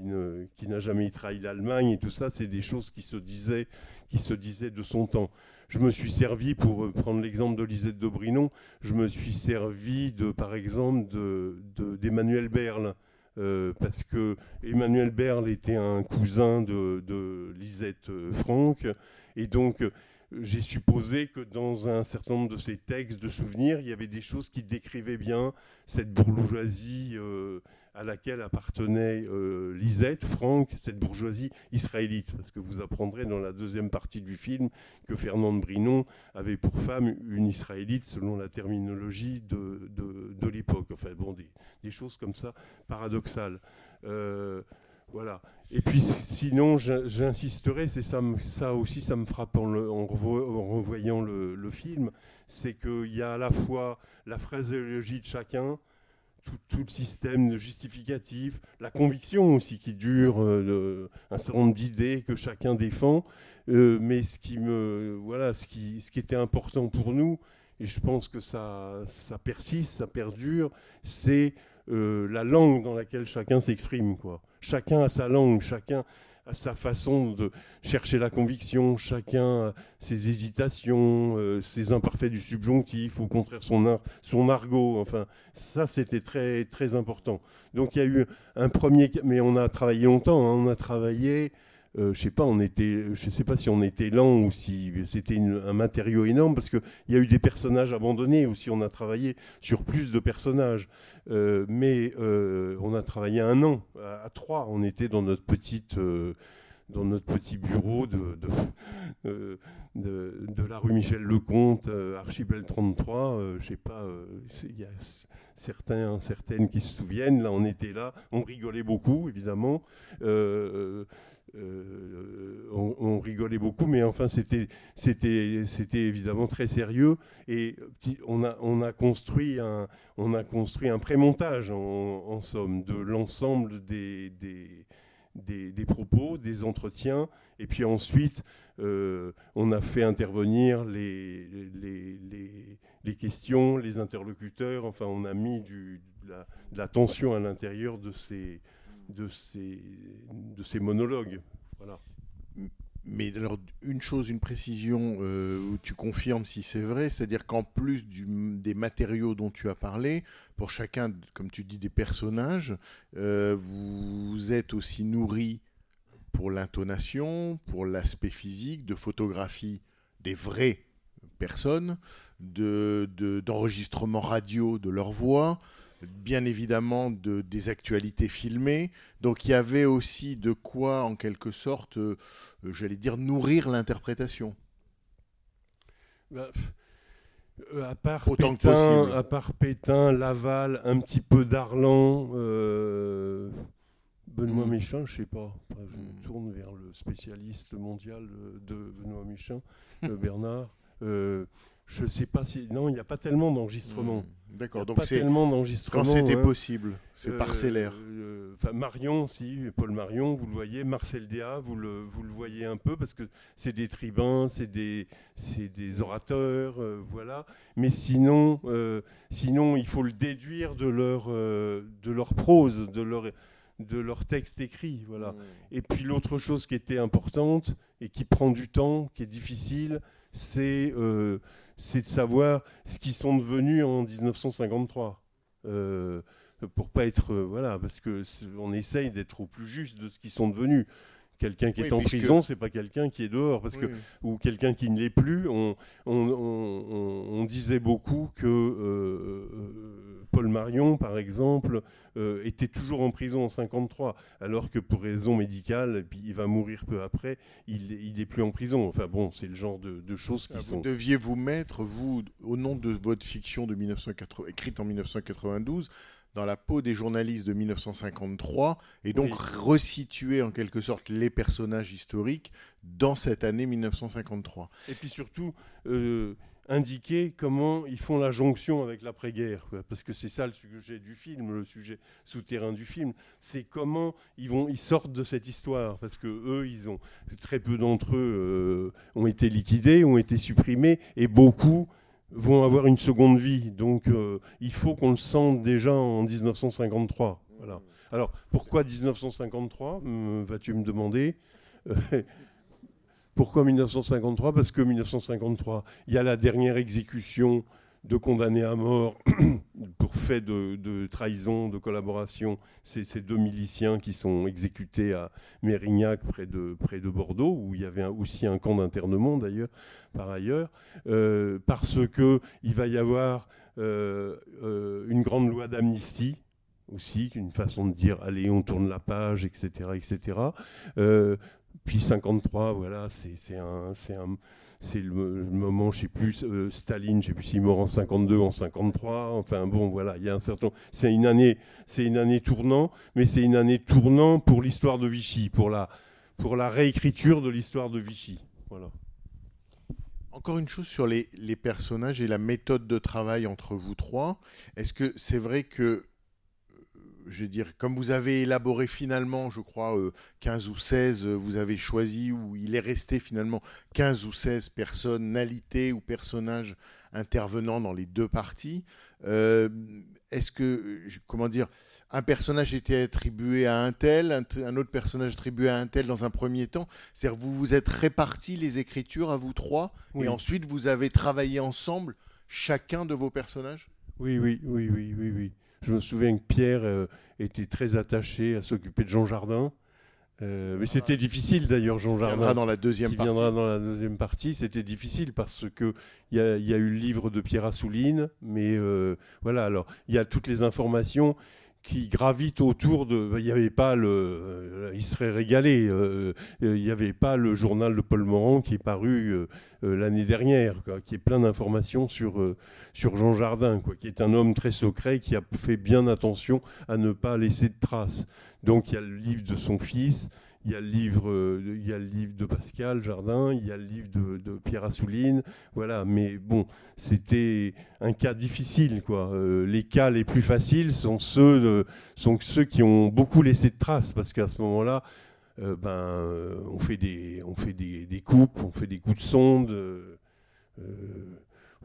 qui n'a jamais trahi l'Allemagne et tout ça, c'est des choses qui se disaient, qui se disaient de son temps. Je me suis servi, pour prendre l'exemple de Lisette de Brinon, je me suis servi de, par exemple, de- de- d'Emmanuel Berle. euh, parce que Emmanuel Berle était un cousin de, Lisette euh, Franck, et donc j'ai supposé que dans un certain nombre de ses textes de souvenirs, il y avait des choses qui décrivaient bien cette bourgeoisie à laquelle appartenait euh, Lisette, Franck, cette bourgeoisie israélite. Parce que vous apprendrez dans la deuxième partie du film que Fernande Brinon avait pour femme une israélite selon la terminologie de, de- l'époque. Enfin bon, des, choses comme ça paradoxales. Euh, voilà. Et puis si- sinon, j'in- j'insisterai, c'est ça, aussi, ça me frappe en, en revoyant le, le film, c'est qu'il y a à la fois la phraséologie de chacun, tout, le système de justificatif, la conviction aussi qui dure, euh, un certain nombre d'idées que chacun défend. Euh, mais ce qui, me, voilà, ce, qui, ce qui était important pour nous, et je pense que ça, ça persiste, ça perdure, c'est euh, la langue dans laquelle chacun s'exprime. Chacun a sa langue, chacun a sa façon de chercher la conviction, chacun ses hésitations, euh, ses imparfaits du subjonctif, au contraire son, son argot. Enfin, ça, c'était très, très important. Donc il y a eu un premier... Mais on a travaillé longtemps, hein, on a travaillé... euh, je sais sais pas si on était lent ou si c'était un matériau énorme parce que il y a eu des personnages abandonnés aussi. On a travaillé sur plus de personnages, Euh, mais euh, on a travaillé un an à, trois. On était dans notre petite, dans notre petit bureau de, la rue Michel Lecomte, Archipel 33. euh, je sais pas, il y a certains, certaines qui se souviennent. Là, on était là, on rigolait beaucoup, évidemment. Euh, on, rigolait beaucoup, mais enfin, c'était, évidemment très sérieux. Et on a, on a construit un, on a construit un prémontage, en, en somme, de l'ensemble des, des, des- propos, des entretiens. Et puis ensuite, euh, on a fait intervenir les, les, les- les questions, les interlocuteurs. Enfin, on a mis de, de la tension à l'intérieur de ces, de, ces, monologues. Mais alors, une chose, une précision euh, où tu confirmes si c'est vrai, c'est-à-dire qu'en plus des matériaux dont tu as parlé, pour chacun, comme tu dis, des personnages, euh, vous êtes aussi nourri pour l'intonation, pour l'aspect physique, de photographie des vraies personnes, de, de- d'enregistrements radio de leur voix, bien évidemment de, des actualités filmées. Donc il y avait aussi de quoi, en quelque sorte, euh, euh, j'allais dire, nourrir l'interprétation. Bah, euh, à part Autant Pétain, à part Pétain, Laval, un petit peu d'Arlan, euh, Benoît Mm. Méchin, je sais pas. Je me Mm. tourne vers le spécialiste mondial de Benoît Méchin, euh, Bernard. Je sais pas si non, il n'y a pas tellement d'enregistrements. Hmm, D'accord, donc pas c'est quand c'était hein. possible, c'est Euh, parcellaire. euh, Enfin, Marion, si, Paul Marion, vous le voyez, Marcel Déa, vous le, vous le voyez un peu parce que c'est des tribuns, c'est des, c'est des orateurs, euh, voilà. Mais sinon, sinon, il faut le déduire de leur, de leur prose, de leur, de leur texte écrit, voilà. Hmm. Et puis l'autre chose qui était importante et qui prend du temps, qui est difficile, c'est euh, c'est de savoir ce qu'ils sont devenus en 1953. Euh, pour pas être euh, voilà, parce que on essaye d'être au plus juste de ce qu'ils sont devenus. Quelqu'un qui Oui, est en puisque- prison, c'est pas quelqu'un qui est dehors, parce que ou quelqu'un qui ne l'est plus. On, on, on- on- on disait beaucoup que euh, euh, Paul Marion, par exemple, euh, était toujours en prison en 53, alors que pour raison médicale, et puis il va mourir peu après, il il n'est plus en prison. Enfin bon, c'est le genre de, de choses qui Ah, sont. Vous deviez vous mettre, vous, au nom de votre fiction de 1980, écrite en 1992, dans la peau des journalistes de 1953, et donc Oui. resituer en quelque sorte les personnages historiques dans cette année 1953. Et puis surtout, euh, indiquer comment ils font la jonction avec l'après-guerre, parce que c'est ça le sujet du film, le sujet souterrain du film, c'est comment ils vont, ils sortent de cette histoire, parce que eux, ils ont très peu d'entre eux euh, ont été liquidés, ont été supprimés, et beaucoup vont avoir une seconde vie. Donc, euh, il faut qu'on le sente déjà en 1953. Voilà. Alors, pourquoi 1953 me- Vas-tu me demander? Pourquoi 1953 Parce que 1953, il y a la dernière exécution de condamnés à mort pour fait de, trahison, de collaboration. Ces deux miliciens qui sont exécutés à Mérignac, près de, Bordeaux, où il y avait aussi un camp d'internement d'ailleurs, par ailleurs, euh, parce qu'il va y avoir euh, euh, une grande loi d'amnistie aussi, une façon de dire allez, on tourne la page, etc. etc. Puis 53, voilà, c'est un, c'est le, moment, je sais plus, euh, Staline, je sais plus s'il est mort en 52, en 53. Enfin bon, voilà, il y a un certain. C'est une année, c'est une année tournant, mais c'est une année tournant pour l'histoire de Vichy, pour la, pour la réécriture de l'histoire de Vichy. Encore une chose sur les, personnages et la méthode de travail entre vous trois. Est-ce que c'est vrai que, je dire, comme vous avez élaboré finalement, je crois, euh, 15 ou 16, euh, vous avez choisi, ou il est resté finalement 15 ou 16 personnalités ou personnages intervenant dans les deux parties. euh, Est-ce que, euh, comment dire, un personnage était attribué à un tel, un, autre personnage attribué à un tel dans un premier temps? C'est-à-dire vous vous êtes répartis les écritures à vous trois Oui. et ensuite vous avez travaillé ensemble chacun de vos personnages? Oui, oui, oui, oui, oui, oui. Je me souviens que Pierre euh, était très attaché à s'occuper de Jean Jardin. Euh, mais c'était difficile d'ailleurs, Jean Il viendra Jardin. dans la deuxième qui partie. viendra dans la deuxième partie. C'était difficile parce que il y, a- il y a eu le livre de Pierre Assouline, mais euh, voilà. Alors il y a toutes les informations qui gravitent autour de. Il n'y avait pas le. euh, il serait régalé. euh, euh, il n'y avait pas le journal de Paul Morand qui est paru l'année dernière, qui est plein d'informations sur sur Jean Jardin, quoi, qui est un homme très secret qui a fait bien attention à ne pas laisser de traces. Donc il y a le livre de son fils, il y a le livre, euh, il y a le livre de Pascal Jardin, il y a le livre de, Pierre Assouline, voilà. Mais bon, c'était un cas difficile, quoi. Euh, les cas les plus faciles sont ceux, sont ceux qui ont beaucoup laissé de traces, parce qu'à ce moment-là, euh, ben, on fait des, on fait des, coupes, on fait des coups de sonde.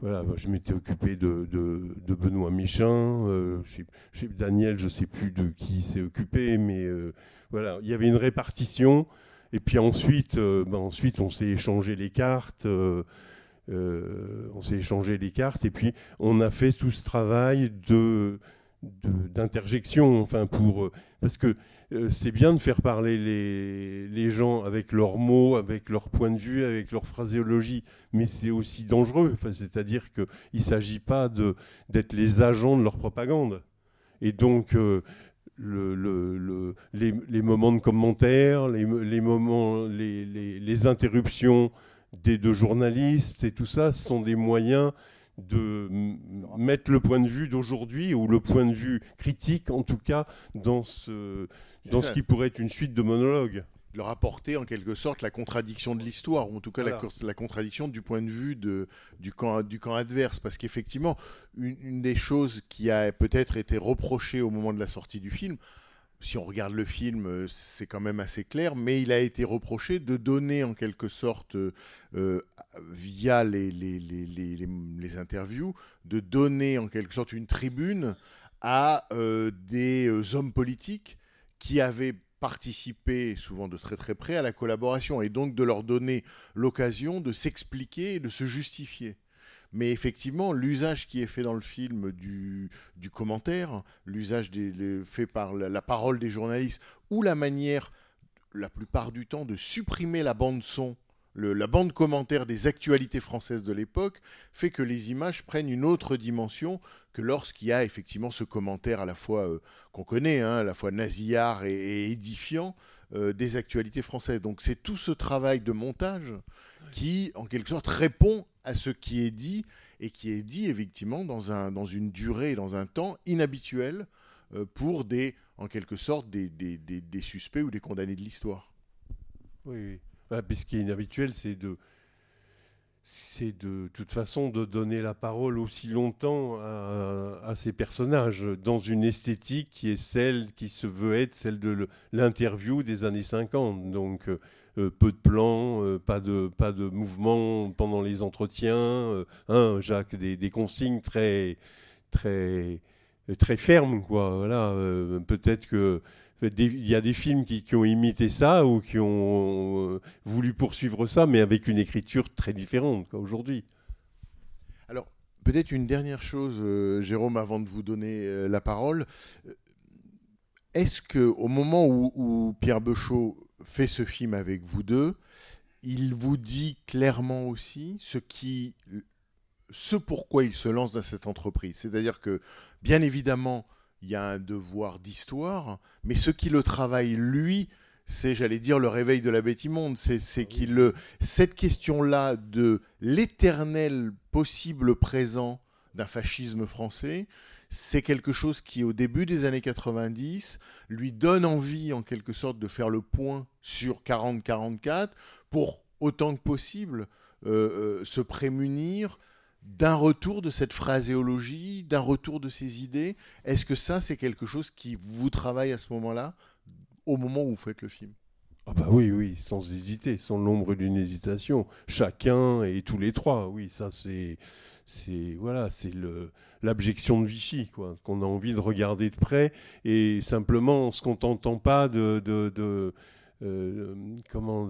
voilà, je m'étais occupé de, de- Benoît Michin, je sais- Daniel, je sais plus de qui s'est occupé, mais voilà, il y avait une répartition. Et puis ensuite, euh, ben ensuite on s'est échangé les cartes. euh, euh, on s'est échangé les cartes et puis on a fait tout ce travail de d'interjection, enfin pour parce que c'est bien de faire parler les, les gens avec leurs mots, avec leur point de vue, avec leur phraséologie, mais c'est aussi dangereux. Enfin, c'est-à-dire qu'il ne s'agit pas d'être les agents de leur propagande. Et donc, le- le- le- les, les moments de commentaires, les, les moments, les, les- les interruptions des deux journalistes et tout ça, ce sont des moyens de mettre le point de vue d'aujourd'hui ou le point de vue critique, en tout cas, dans ce, dans ça. ce qui pourrait être une suite de monologues. Leur apporter en quelque sorte la contradiction de l'histoire, ou en tout cas la, Voilà. co- la contradiction du point de vue de, du, camp, du camp adverse. Parce qu'effectivement, une, une des choses qui a peut-être été reprochée au moment de la sortie du film, si on regarde le film, euh, c'est quand même assez clair, mais il a été reproché de donner en quelque sorte, euh, euh, via les, les, les, les, interviews, de donner en quelque sorte une tribune à euh, des hommes politiques qui avaient participé, souvent de très très près, à la collaboration, et donc de leur donner l'occasion de s'expliquer et de se justifier. Mais effectivement, l'usage qui est fait dans le film du, du commentaire, l'usage fait par la, la parole des journalistes, ou la manière, la plupart du temps, de supprimer la bande son, le- la bande commentaire des actualités françaises de l'époque, fait que les images prennent une autre dimension que lorsqu'il y a effectivement ce commentaire à la fois euh, qu'on connaît, hein, à la fois nasillard et, et édifiant euh, des actualités françaises. Donc c'est tout ce travail de montage qui, en quelque sorte, répond à ce qui est dit et qui est dit effectivement dans, un, dans une durée et dans un temps inhabituel euh, pour des, en quelque sorte, des, des, des- des suspects ou des condamnés de l'histoire. Oui, oui. Puis ce qui est inhabituel, c'est de. c'est de toute façon de donner la parole aussi longtemps à, ces personnages dans une esthétique qui est celle qui se veut être celle de l'interview des années 50. Donc euh, peu de plans, euh, pas, de, pas de mouvement pendant les entretiens, euh, hein, Jacques, des, des, consignes très, très, très fermes. Quoi. Voilà, peut-être que il y a des films qui, ont imité ça ou qui ont voulu poursuivre ça, mais avec une écriture très différente aujourd'hui. Alors, peut-être une dernière chose, Jérôme, avant de vous donner la parole. Est-ce que au moment où, Pierre Beuchot fait ce film avec vous deux, il vous dit clairement aussi ce qui ce pourquoi il se lance dans cette entreprise? C'est-à-dire que, bien évidemment, il y a un devoir d'histoire, mais ce qui le travaille, lui, c'est, j'allais dire, le réveil de la bête immonde. C'est, c'est qu'il cette question-là de l'éternel possible présent d'un fascisme français, c'est quelque chose qui, au début des années 90, lui donne envie, en quelque sorte, de faire le point sur 40-44 pour, autant que possible, euh, euh, se prémunir d'un retour de cette phraséologie, d'un retour de ces idées. Est-ce que ça, c'est quelque chose qui vous travaille à ce moment-là, au moment où vous faites le film? Ah bah oui, oui, sans hésiter, sans l'ombre d'une hésitation. Chacun et tous les trois, oui, ça c'est c'est voilà, c'est l'abjection de Vichy, quoi, qu'on a envie de regarder de près, et simplement on se contentant pas de, de, euh, comment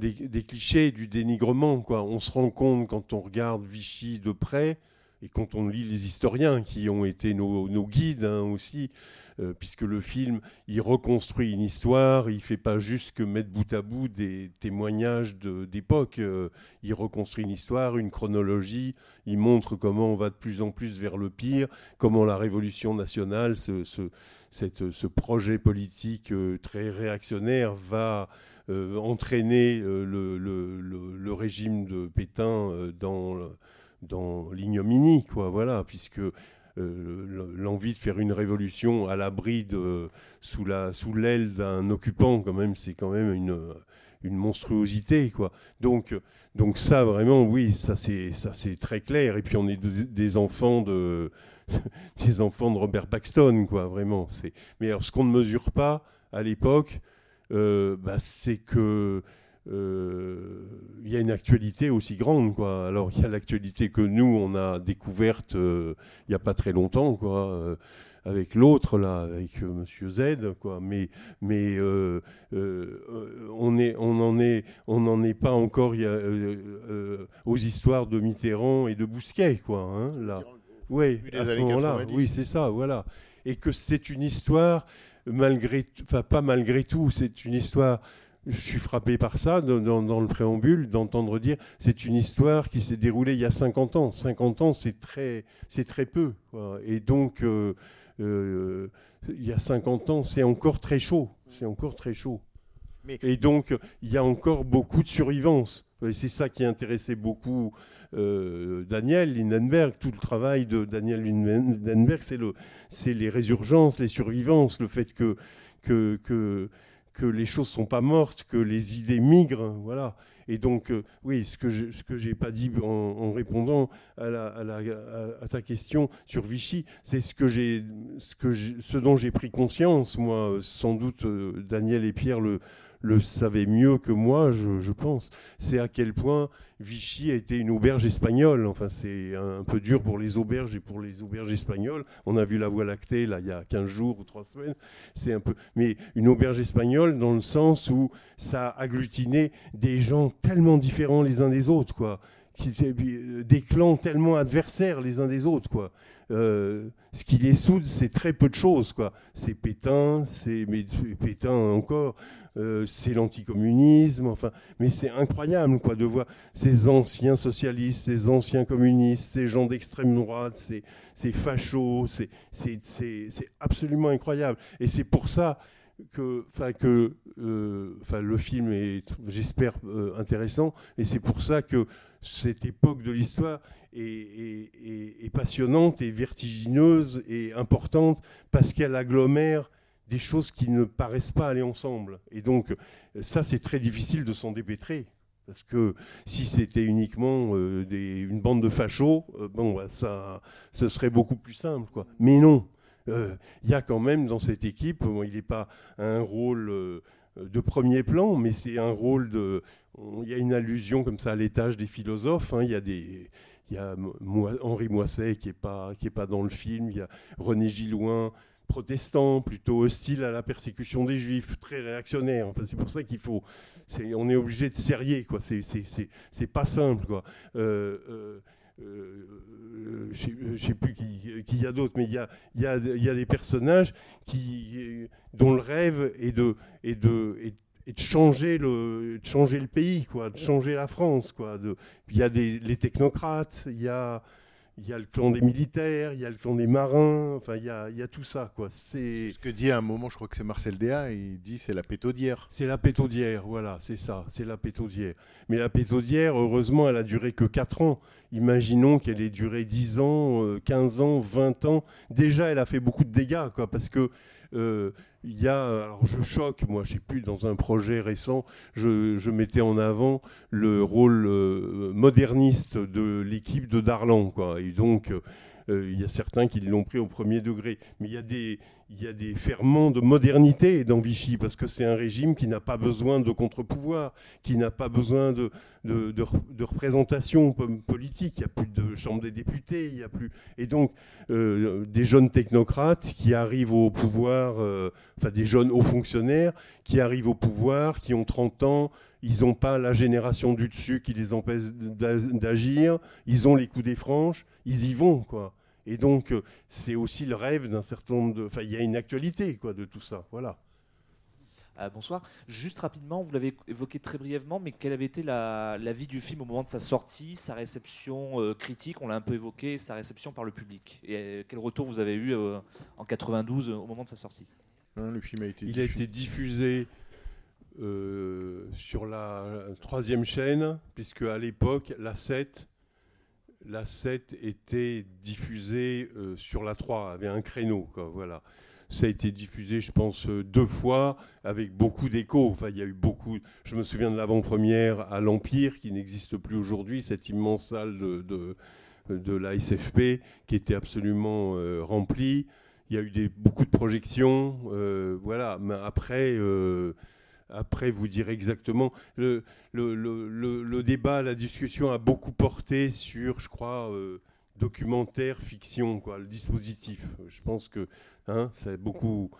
des, clichés, du dénigrement, quoi. On se rend compte quand on regarde Vichy de près et quand on lit les historiens qui ont été nos, guides hein, aussi, euh, puisque le film, il reconstruit une histoire, il fait pas juste que mettre bout à bout des témoignages d'époque, euh, il reconstruit une histoire, une chronologie, il montre comment on va de plus en plus vers le pire, comment la révolution nationale, ce, ce, projet politique euh, très réactionnaire va entraîner le, le, régime de Pétain dans dans l'ignominie, quoi, voilà, puisque euh, l'envie de faire une révolution à l'abri de sous la sous l'aile d'un occupant, quand même, c'est quand même une une monstruosité, quoi. Donc donc ça vraiment, oui, ça c'est ça c'est très clair. Et puis on est des, enfants de des enfants de Robert Paxton, quoi, vraiment. C'est mais ce qu'on ne mesure pas à l'époque, euh, bah, c'est que euh, il y a une actualité aussi grande. Quoi. Alors, il y a l'actualité que nous, on a découverte euh, il n'y a pas très longtemps, quoi, euh, avec l'autre, là, avec Monsieur Z. Quoi. Mais, mais on est, on n'en est, on n'en est pas encore y a, aux histoires de Mitterrand et de Bousquet. Quoi, hein, là. Oui, à ce moment-là. Oui, c'est ça, voilà. Et que c'est une histoire, malgré, enfin, pas malgré tout, c'est une histoire je suis frappé par ça dans, le préambule, d'entendre dire c'est une histoire qui s'est déroulée il y a 50 ans. 50 ans, c'est très, c'est très peu. Et donc, euh, euh, il y a 50 ans, c'est encore très chaud. C'est encore très chaud. Et donc, il y a encore beaucoup de survivance. C'est ça qui intéressait beaucoup euh, Daniel Lindenberg. Tout le travail de Daniel Lindenberg, c'est, le, c'est les résurgences, les survivances, le fait que, les choses sont pas mortes, que les idées migrent, voilà. Et donc, euh, oui, ce que je j'ai pas dit en, répondant à, ta question sur Vichy, c'est ce ce dont j'ai pris conscience, moi, sans doute euh, Daniel et Pierre le le savait mieux que moi, je, pense. C'est à quel point Vichy a été une auberge espagnole. Enfin, c'est un, peu dur pour les auberges et pour les auberges espagnoles. On a vu la Voie lactée, là, il y a 15 jours ou 3 semaines. C'est un peu. Mais une auberge espagnole dans le sens où ça a agglutiné des gens tellement différents les uns des autres, quoi. Des clans tellement adversaires les uns des autres, quoi. Euh, ce qui les soude, c'est très peu de choses, quoi. C'est Pétain, c'est Pétain encore, euh, c'est l'anticommunisme, enfin, mais c'est incroyable quoi de voir ces anciens socialistes, ces anciens communistes, ces gens d'extrême droite, ces, fachos, c'est absolument incroyable. Et c'est pour ça que, que euh, le film est, j'espère, euh, intéressant, et c'est pour ça que cette époque de l'histoire est, est, passionnante et vertigineuse et importante parce qu'elle agglomère des choses qui ne paraissent pas aller ensemble. Et donc, ça, c'est très difficile de s'en dépêtrer. Parce que si c'était uniquement euh, des- une bande de fachos, euh, bon, bah, ça, ce serait beaucoup plus simple. Quoi. Mais non, euh, il y a quand même dans cette équipe, il n'est pas un rôle de premier plan, mais c'est un rôle de. Il y a une allusion comme ça à l'étage des philosophes. hein, Il y a y a Henri Moisset qui n'est pas, pas dans le film. Il y a René Gilloin, protestant, plutôt hostile à la persécution des juifs, très réactionnaire. Enfin, c'est pour ça qu'il faut. c'est- on est obligé de serrer, quoi. C'est, pas simple, quoi. Euh, euh, euh, je je sais plus qui y a d'autres, mais il y a, y, a, y a des personnages qui, dont le rêve est de, est de, est- est changer le, changer le pays, quoi, de changer la France. Quoi, il y a des, les technocrates, il y a, il y a le clan des militaires, il y a le clan des marins, enfin, il y a, il y a tout ça. Quoi. C'est, Ce que dit à un moment, je crois que c'est Marcel Déa, il dit c'est la pétaudière. c'est la pétaudière, voilà, c'est ça, c'est la pétaudière. Mais la pétaudière, heureusement, elle a duré que 4 ans. Imaginons qu'elle ait duré 10 ans, euh, 15 ans, 20 ans. Déjà, elle a fait beaucoup de dégâts, quoi, parce que euh, y a, alors je choque, moi, je sais plus, dans un projet récent, je, mettais en avant le rôle euh, moderniste de l'équipe de Darlan. Et donc, euh, il y a certains qui l'ont pris au premier degré. Mais il y a des, ferments de modernité dans Vichy, parce que c'est un régime qui n'a pas besoin de contre-pouvoir, qui n'a pas besoin de, de, de re- de représentation po- politique. Il n'y a plus de chambre des députés, il y a plus. Et donc, euh, des jeunes technocrates qui arrivent au pouvoir, euh, enfin des jeunes hauts fonctionnaires qui arrivent au pouvoir, qui ont 30 ans, ils n'ont pas la génération du dessus qui les empêche d'a- d'agir, ils ont les coups des franches, ils y vont, quoi. Et donc, euh, c'est aussi le rêve d'un certain nombre de. Enfin, il y a une actualité, quoi, de tout ça. Voilà. Ah, bonsoir. Juste rapidement, vous l'avez évoqué très brièvement, mais quelle avait été la, la vie du film au moment de sa sortie, sa réception euh, critique, on l'a un peu évoqué, sa réception par le public? Et euh, quel retour vous avez eu euh, en 92 euh, au moment de sa sortie? Hein, le film a été Il a diffusé. été diffusé euh, sur la troisième chaîne, puisque à l'époque, la 7, la 7 était diffusée euh, sur la 3, avait un créneau. Voilà. Ça a été diffusé, je pense, euh, deux fois, avec beaucoup d'échos. Enfin, il y a eu beaucoup. Je me souviens de l'avant-première à l'Empire, qui n'existe plus aujourd'hui, cette immense salle de, de, la SFP, qui était absolument euh, remplie. Il y a eu des, beaucoup de projections. voilà. Mais après, après, vous direz exactement. Le, le, le, le- débat, la discussion a beaucoup porté sur, je crois, euh, documentaire, fiction, quoi, le dispositif. Je pense que hein, ça a beaucoup.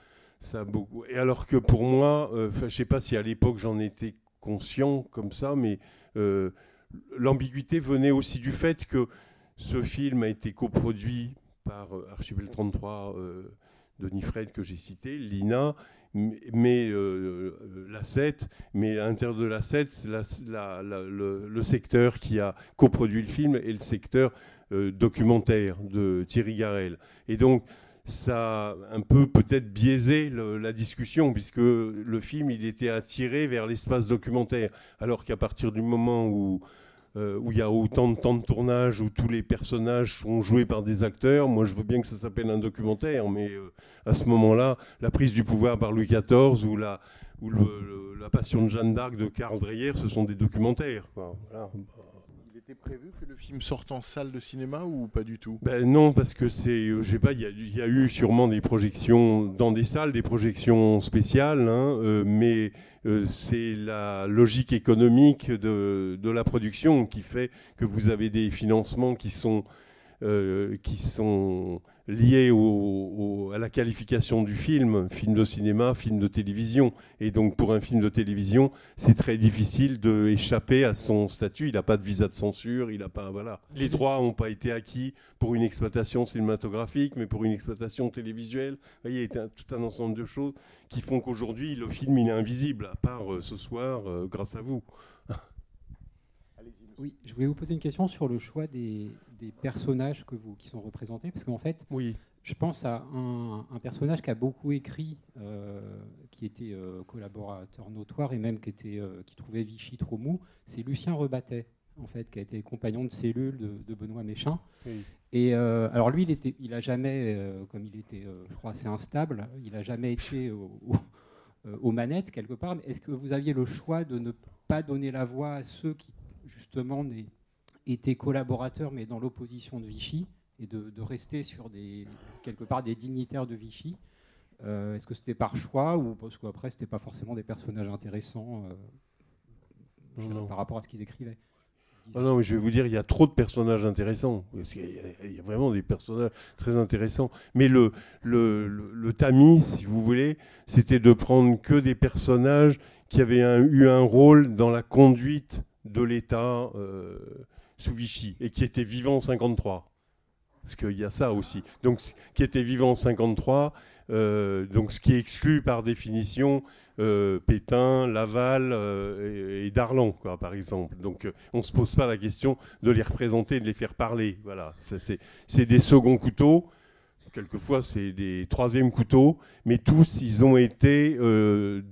Ça a beaucoup. Et alors que pour moi, euh, je ne sais pas si à l'époque j'en étais conscient comme ça, mais euh, l'ambiguïté venait aussi du fait que ce film a été coproduit par Archipel 33, euh, Denis Fred que j'ai cité, l'INA, mais euh, euh, la 7, mais à l'intérieur de la 7, c'est la- la- le, secteur qui a coproduit le film est le secteur euh, documentaire de Thierry Garel. Et donc, ça a un peu peut-être biaisé la discussion, puisque le film, il était attiré vers l'espace documentaire, alors qu'à partir du moment où euh, où il y a autant de temps de tournage, où tous les personnages sont joués par des acteurs. Moi, je veux bien que ça s'appelle un documentaire, mais euh, à ce moment-là, la prise du pouvoir par Louis XIV ou la, passion de Jeanne d'Arc de Karl Dreyer, ce sont des documentaires. Voilà. Il était prévu que le film sorte en salle de cinéma ou pas du tout? Ben non, parce que c'est, euh, je sais pas, il y, y a eu sûrement des projections dans des salles, des projections spéciales, hein, euh, mais euh, c'est la logique économique de, la production qui fait que vous avez des financements qui sont qui sont au- à la qualification du film, film de cinéma, film de télévision. Et donc pour un film de télévision, c'est très difficile d'échapper à son statut. Il n'a pas de visa de censure, il n'a pas voilà. Les droits n'ont pas été acquis pour une exploitation cinématographique, mais pour une exploitation télévisuelle. Vous voyez, il y a tout un ensemble de choses qui font qu'aujourd'hui le film il est invisible, à part euh, ce soir, euh, grâce à vous. Oui, je voulais vous poser une question sur le choix des, des personnages que vous, qui sont représentés, parce qu'en fait, Oui. je pense à un, un personnage qui a beaucoup écrit, euh, qui était euh, collaborateur notoire et même qui, était, euh, qui trouvait Vichy trop mou, c'est Lucien Rebattet, en fait, qui a été compagnon de cellule de, de Benoît Méchin. Oui. Et euh, alors lui, il était, il a jamais, euh, comme il était, euh, je crois, assez instable, il a jamais été au- au- aux manettes quelque part. Mais Est-ce que vous aviez le choix de ne pas donner la voix à ceux qui, justement, étaient collaborateurs, mais dans l'opposition de Vichy, et de, de rester sur des, quelque part des dignitaires de Vichy. Euh, Est-ce que c'était par choix ou parce qu'après, c'était pas forcément des personnages intéressants euh, sais par rapport à ce qu'ils écrivaient? Ah non, mais je vais vous dire, il y a trop de personnages intéressants. Parce qu'il y a- Il y a vraiment des personnages très intéressants. Mais le, le, le, le tamis, si vous voulez, c'était de prendre que des personnages qui avaient un- eu un rôle dans la conduite de l'État euh, sous Vichy et qui étaient vivants en 53. Parce qu'il y a ça aussi. Donc, qui étaient vivants en 53, euh, donc ce qui exclut par définition euh, Pétain, Laval et, Darlan, par exemple. Donc, on ne se pose pas la question de les représenter, de les faire parler. Voilà, c'est des seconds couteaux. Quelquefois, c'est des troisièmes couteaux, mais tous, ils ont été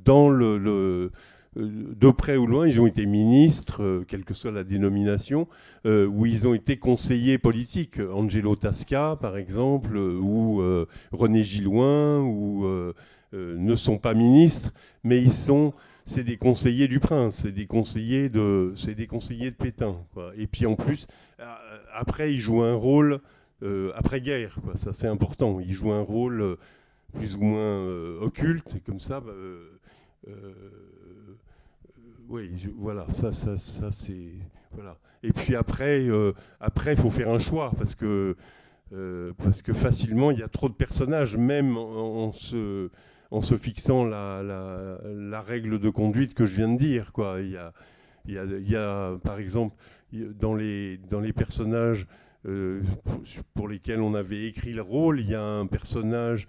dans le, de près ou loin, ils ont été ministres, euh, quelle que soit la dénomination, euh, où ils ont été conseillers politiques. Angelo Tasca, par exemple, euh, ou euh, René Gilloin, ou euh, euh, ne sont pas ministres, mais ils sont, c'est des conseillers du prince, c'est des conseillers de, c'est des conseillers de Pétain. Et puis en plus, euh, après, ils jouent un rôle euh, après-guerre, quoi. Ça, c'est important. Ils jouent un rôle euh, plus ou moins euh, occulte, comme ça. bah, euh, euh, oui, voilà, ça, ça, ça c'est voilà. Et puis après, euh, après, il faut faire un choix parce que euh, parce que facilement, il y a trop de personnages, même en, se en se fixant la, la, règle de conduite que je viens de dire, quoi. Il y a il y a, il y a, par exemple dans les dans les personnages euh, pour, lesquels on avait écrit le rôle, il y a un personnage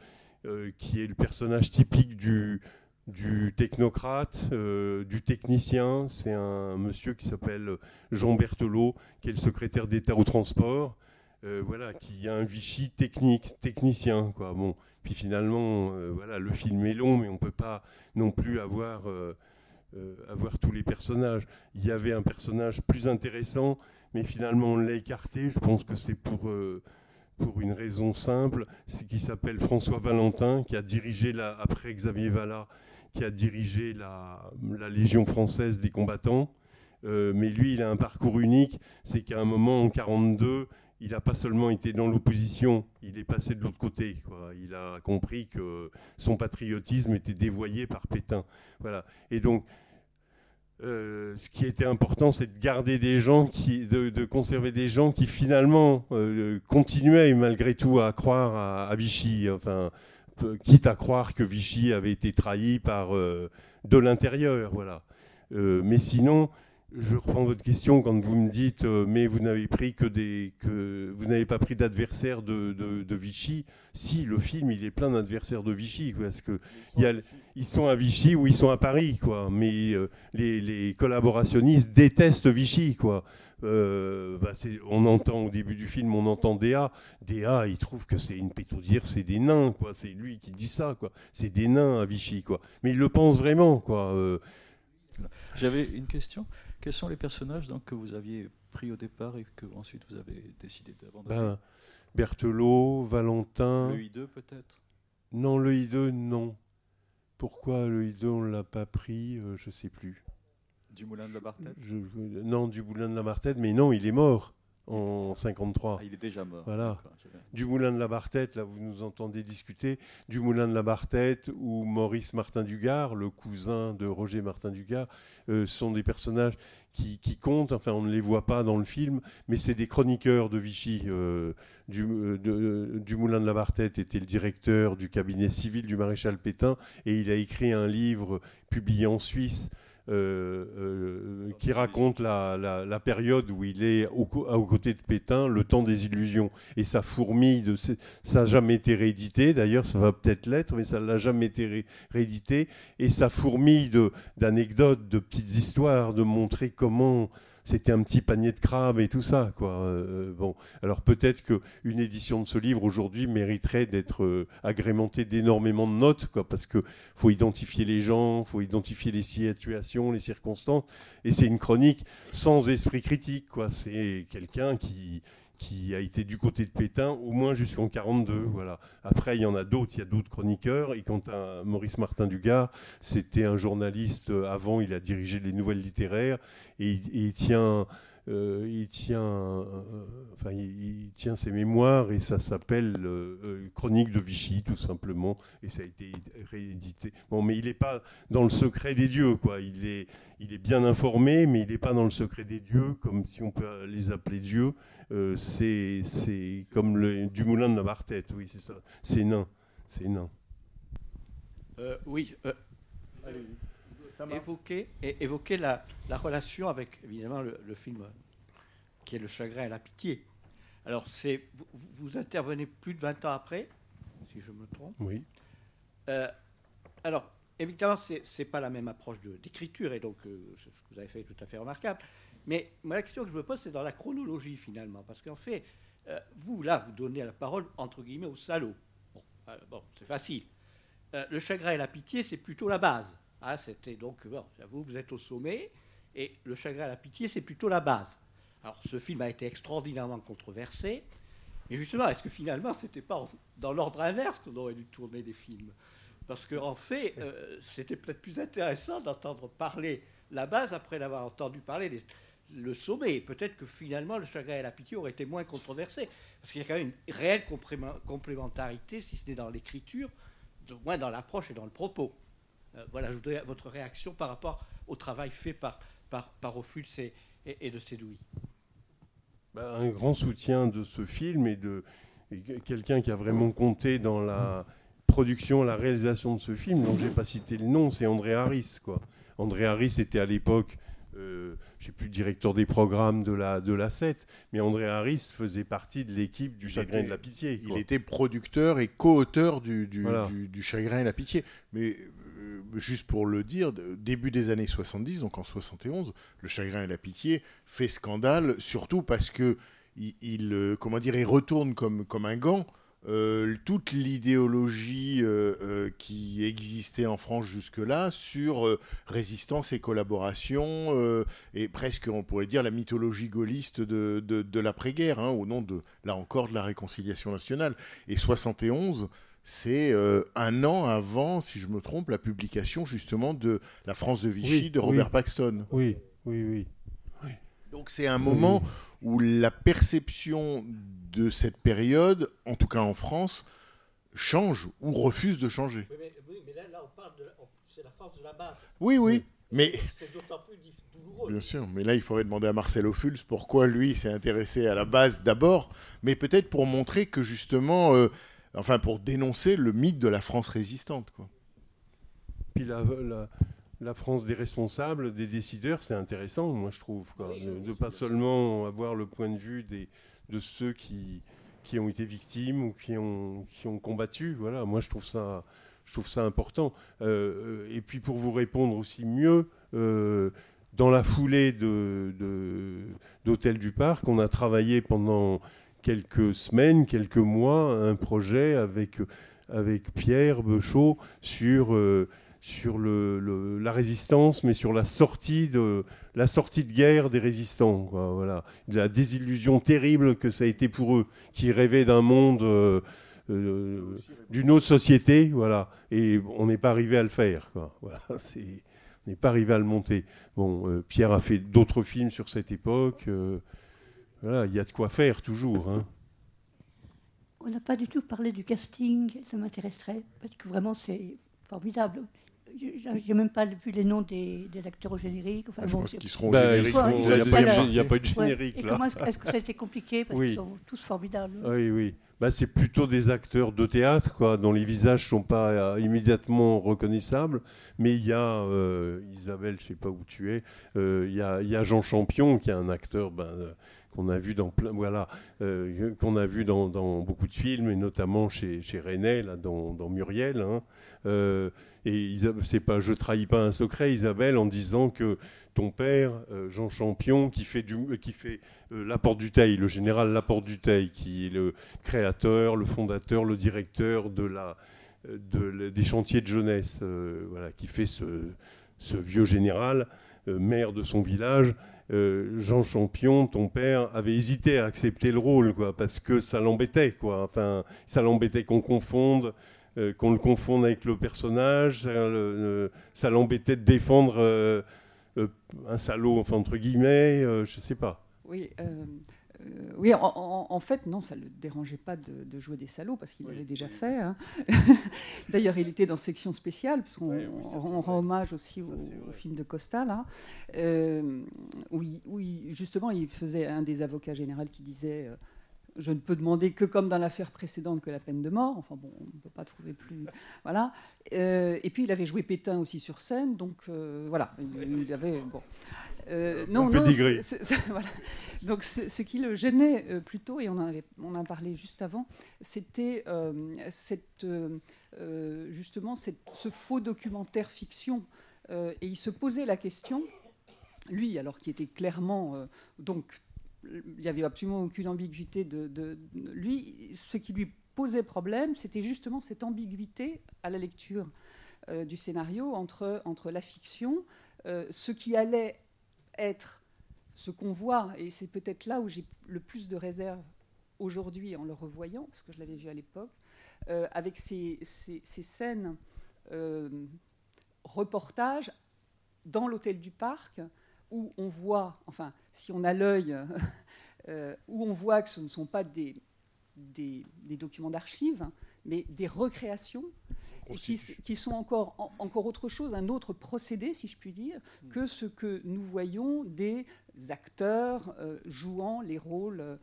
qui est le personnage typique du du technocrate, euh, du technicien. C'est un monsieur qui s'appelle Jean Berthelot, qui est le secrétaire d'État au transport. euh, voilà, qui a un Vichy technique, technicien, quoi. Bon, puis finalement, euh, voilà, le film est long, mais on peut pas non plus avoir avoir tous les personnages. Il y avait un personnage plus intéressant, mais finalement on l'a écarté. Je pense que c'est pour pour une raison simple, c'est qu'il s'appelle François Valentin, qui a dirigé la, après Xavier Vallat, qui a dirigé la, Légion française des combattants. Euh, mais lui, il a un parcours unique, c'est qu'à un moment, en 42, il n'a pas seulement été dans l'opposition, il est passé de l'autre côté. Il a compris que son patriotisme était dévoyé par Pétain. Voilà. Et donc, euh, ce qui était important, c'est de garder des gens, de, conserver des gens qui finalement euh, continuaient malgré tout à croire à, à Vichy. Enfin, quitte à croire que Vichy avait été trahi par euh, de l'intérieur, voilà. Euh, mais sinon, je reprends votre question quand vous me dites, euh, mais vous n'avez pris que des, que vous n'avez pas pris d'adversaires de, de- Vichy. Si le film, il est plein d'adversaires de Vichy, parce que ils sont à Vichy ou ils sont à Paris, quoi. Mais les, les collaborationnistes détestent Vichy, quoi. Euh, bah, on entend au début du film, on entend Déa. Déa, il trouve que c'est une pétaudière, c'est des nains, quoi. C'est lui qui dit ça, quoi. C'est des nains à Vichy, quoi. Mais il le pense vraiment, quoi. Euh, J'avais une question. Quels sont les personnages donc, que vous aviez pris au départ et que ensuite vous avez décidé d'abandonner? Ben, Berthelot, Valentin. Le I2 peut-être? Non, le I2, non. Pourquoi le I2, on ne l'a pas pris euh, Je sais plus. Du Moulin de la Bartette Je- non, du Moulin de la Martette, mais non, il est mort en 53. Ah, il est déjà mort. Voilà. Du Moulin de la Bartette, là, vous nous entendez discuter. Du Moulin de la Bartette ou Maurice Martin Dugard, le cousin de Roger Martin Dugard, euh, sont des personnages qui, qui comptent. Enfin, on ne les voit pas dans le film, mais c'est des chroniqueurs de Vichy. euh, du, euh, de- du Moulin de la Bartette était le directeur du cabinet civil du maréchal Pétain et il a écrit un livre publié en Suisse euh, euh, qui raconte la, période où il est au aux côtés de Pétain, le temps des illusions. Et ça fourmille de. Ça n'a jamais été réédité, d'ailleurs, ça va peut-être l'être, mais ça ne l'a jamais été ré- réédité. Et ça fourmille d'anecdotes, de, petites histoires, de montrer comment c'était un petit panier de crabes et tout ça. Quoi. Euh, bon, alors peut-être qu'une édition de ce livre aujourd'hui mériterait d'être euh, agrémentée d'énormément de notes, parce qu'il faut identifier les gens, faut identifier les situations, les circonstances, et c'est une chronique sans esprit critique. quoi. C'est quelqu'un qui, qui a été du côté de Pétain au moins jusqu'en 42. Voilà. Après, il y en a d'autres, il y a d'autres chroniqueurs. Et quant à Maurice Martin Dugard, c'était un journaliste. euh, Avant, il a dirigé les nouvelles littéraires et il tient. Euh, il tient, euh, enfin, il, il tient ses mémoires et ça s'appelle euh, euh, Chronique de Vichy, tout simplement, et ça a été réédité. Bon, mais il n'est pas dans le secret des dieux, quoi. Il est, il est bien informé, mais il n'est pas dans le secret des dieux, comme si on peut les appeler dieux. C'est, c'est comme le Dumoulin de la Bartête, oui, c'est ça. C'est nain, c'est nain. Oui. euh, évoquer, la, la relation avec, évidemment, le, le film qui est Le chagrin et la pitié. Alors, c'est, vous, vous intervenez plus de 20 ans après, si je me trompe. Oui. Euh, alors, évidemment, c'est n'est pas la même approche d'écriture, et donc euh, ce que vous avez fait est tout à fait remarquable. Mais moi, la question que je me pose, c'est dans la chronologie, finalement. Parce qu'en fait, euh, vous, là, vous donnez la parole, entre guillemets, au salaud. Bon, euh, bon c'est facile. Euh, le chagrin et la pitié, c'est plutôt la base. Hein, C'était donc, bon, j'avoue, vous êtes au sommet, et le chagrin et la pitié, c'est plutôt la base. Alors, ce film a été extraordinairement controversé. Et justement, est-ce que finalement, c'était pas dans l'ordre inverse qu'on aurait dû tourner des films? Parce qu'en en fait, euh, c'était peut-être plus intéressant d'entendre parler la base après d'avoir entendu parler le sommet. Peut-être que finalement, le chagrin et la pitié auraient été moins controversés. Parce qu'il y a quand même une réelle complément- complémentarité, si ce n'est dans l'écriture, moins dans l'approche et dans le propos. Euh, voilà, je voudrais votre réaction par rapport au travail fait par, par, par Ophuls et, et, et de Sédoui. Bah, un grand soutien de ce film et de quelqu'un qui a vraiment compté dans la production, la réalisation de ce film, dont j'ai pas cité le nom, c'est André Harris. Quoi. André Harris était à l'époque, euh, je sais plus, directeur des programmes de la, de la 7, mais André Harris faisait partie de l'équipe du Chagrin et de la Pitié. Il était producteur et co-auteur du, du, Voilà. du- du Chagrin et la Pitié. Mais juste pour le dire, début des années 70, donc en 71, le Chagrin et la Pitié fait scandale, surtout parce que il, euh, comment dire, il retourne comme, comme un gant. euh, toute l'idéologie euh, qui existait en France jusque-là sur résistance et collaboration, et presque, on pourrait dire, la mythologie gaulliste de, de, de l'après-guerre, hein, au nom de, là encore, de la réconciliation nationale. Et 71, c'est euh, un an avant, si je me trompe, la publication justement de La France de Vichy Oui, de Robert oui. Paxton. Oui, oui, oui. Donc c'est un moment où la perception de cette période, en tout cas en France, change ou refuse de changer. Oui, mais, là, on parle de c'est la force de la base. Oui, oui, mais C'est d'autant plus douloureux. Bien sûr, mais là, il faudrait demander à Marcel Ophuls pourquoi lui s'est intéressé à la base d'abord, mais peut-être pour montrer que justement, euh, enfin pour dénoncer le mythe de la France résistante. Quoi. Puis la, la- la France des responsables, des décideurs, c'est intéressant, moi je trouve, quoi, de, de pas seulement avoir le point de vue des, de ceux qui, qui ont été victimes ou qui ont, qui ont combattu. Voilà, moi je trouve ça, je trouve ça important. Euh, et puis pour vous répondre aussi mieux, euh, dans la foulée de, de- d'Hôtel du Parc, on a travaillé pendant quelques semaines, quelques mois, un projet avec, avec Pierre Bechot sur, euh, sur le, la résistance, mais sur la sortie de, la sortie de guerre des résistants. quoi, voilà. La désillusion terrible que ça a été pour eux, qui rêvaient d'un monde, euh, euh, d'une autre société, voilà. Et on n'est pas arrivé à le faire. Quoi. Voilà, on n'est pas arrivé à le monter. Bon, Pierre a fait d'autres films sur cette époque. Voilà, il y a de quoi faire toujours. hein. On n'a pas du tout parlé du casting, ça m'intéresserait, parce que vraiment c'est formidable. Je n'ai même pas vu les noms des, des acteurs au générique. Enfin, Ah, je bon, pense c'est- qu'ils seront au Bah, générique. il la y a y a pas eu de Ouais. générique, Et là. comment est-ce que ça a été compliqué Parce Oui. qu'ils sont tous formidables. Oui, oui. Bah, c'est plutôt des acteurs de théâtre, quoi, dont les visages sont pas euh, immédiatement reconnaissables. Mais il y a euh, Isabelle, je sais pas où tu es. euh, Il y, a, il y a Jean Champion, qui est un acteur ben, euh, qu'on a vu dans voilà, euh, qu'on a vu dans, beaucoup de films, et notamment chez, chez René, là, dans, dans Muriel. hein. Euh, et c'est pas, je trahis pas un secret, Isabelle, en disant que ton père, euh, Jean Champion, qui fait, du, euh, qui fait Laporte du Teil, le général Laporte du Teil, qui est le créateur, le fondateur, le directeur de la, de des chantiers de jeunesse, voilà, qui fait ce, ce vieux général, maire de son village, euh, Jean Champion, ton père, avait hésité à accepter le rôle, quoi, parce que ça l'embêtait, quoi. Enfin, ça l'embêtait qu'on confonde, euh, qu'on le confonde avec le personnage. Ça, le- ça l'embêtait de défendre euh, un salaud, enfin entre guillemets, je sais pas. Oui, euh, oui en, en- en fait, non, ça ne le dérangeait pas de, de jouer des salauds parce qu'il l'avait déjà fait. hein. D'ailleurs, il était dans section spéciale, puisqu'on on rend hommage aussi au, au film de Costa, là, euh, où, il- où il- justement il faisait un des avocats généraux qui disait euh, Je ne peux demander que comme dans l'affaire précédente que la peine de mort. Enfin bon, on ne peut pas trouver plus. Voilà. Euh, et puis il avait joué Pétain aussi sur scène, donc euh, voilà, il, il avait. Bon. Euh, non, non, c'est- voilà. Donc ce, qui le gênait euh, plutôt, et on en, avait, on en parlait juste avant, c'était cette, justement cette- ce faux documentaire fiction. Et il se posait la question, lui, alors qui était clairement donc il n'y avait absolument aucune ambiguïté de, lui. Ce qui lui posait problème, c'était justement cette ambiguïté à la lecture euh, du scénario entre, entre la fiction, euh, ce qui allait être ce qu'on voit, et c'est peut-être là où j'ai le plus de réserve aujourd'hui en le revoyant, parce que je l'avais vu à l'époque, euh, avec ces, ces- ces scènes reportages dans l'hôtel du parc, où on voit, enfin, si on a l'œil, euh, où on voit que ce ne sont pas des, des, des documents d'archives, mais des recréations, et qui, sont encore, en- encore autre chose, un autre procédé, si je puis dire, que ce que nous voyons des acteurs euh, jouant les rôles euh,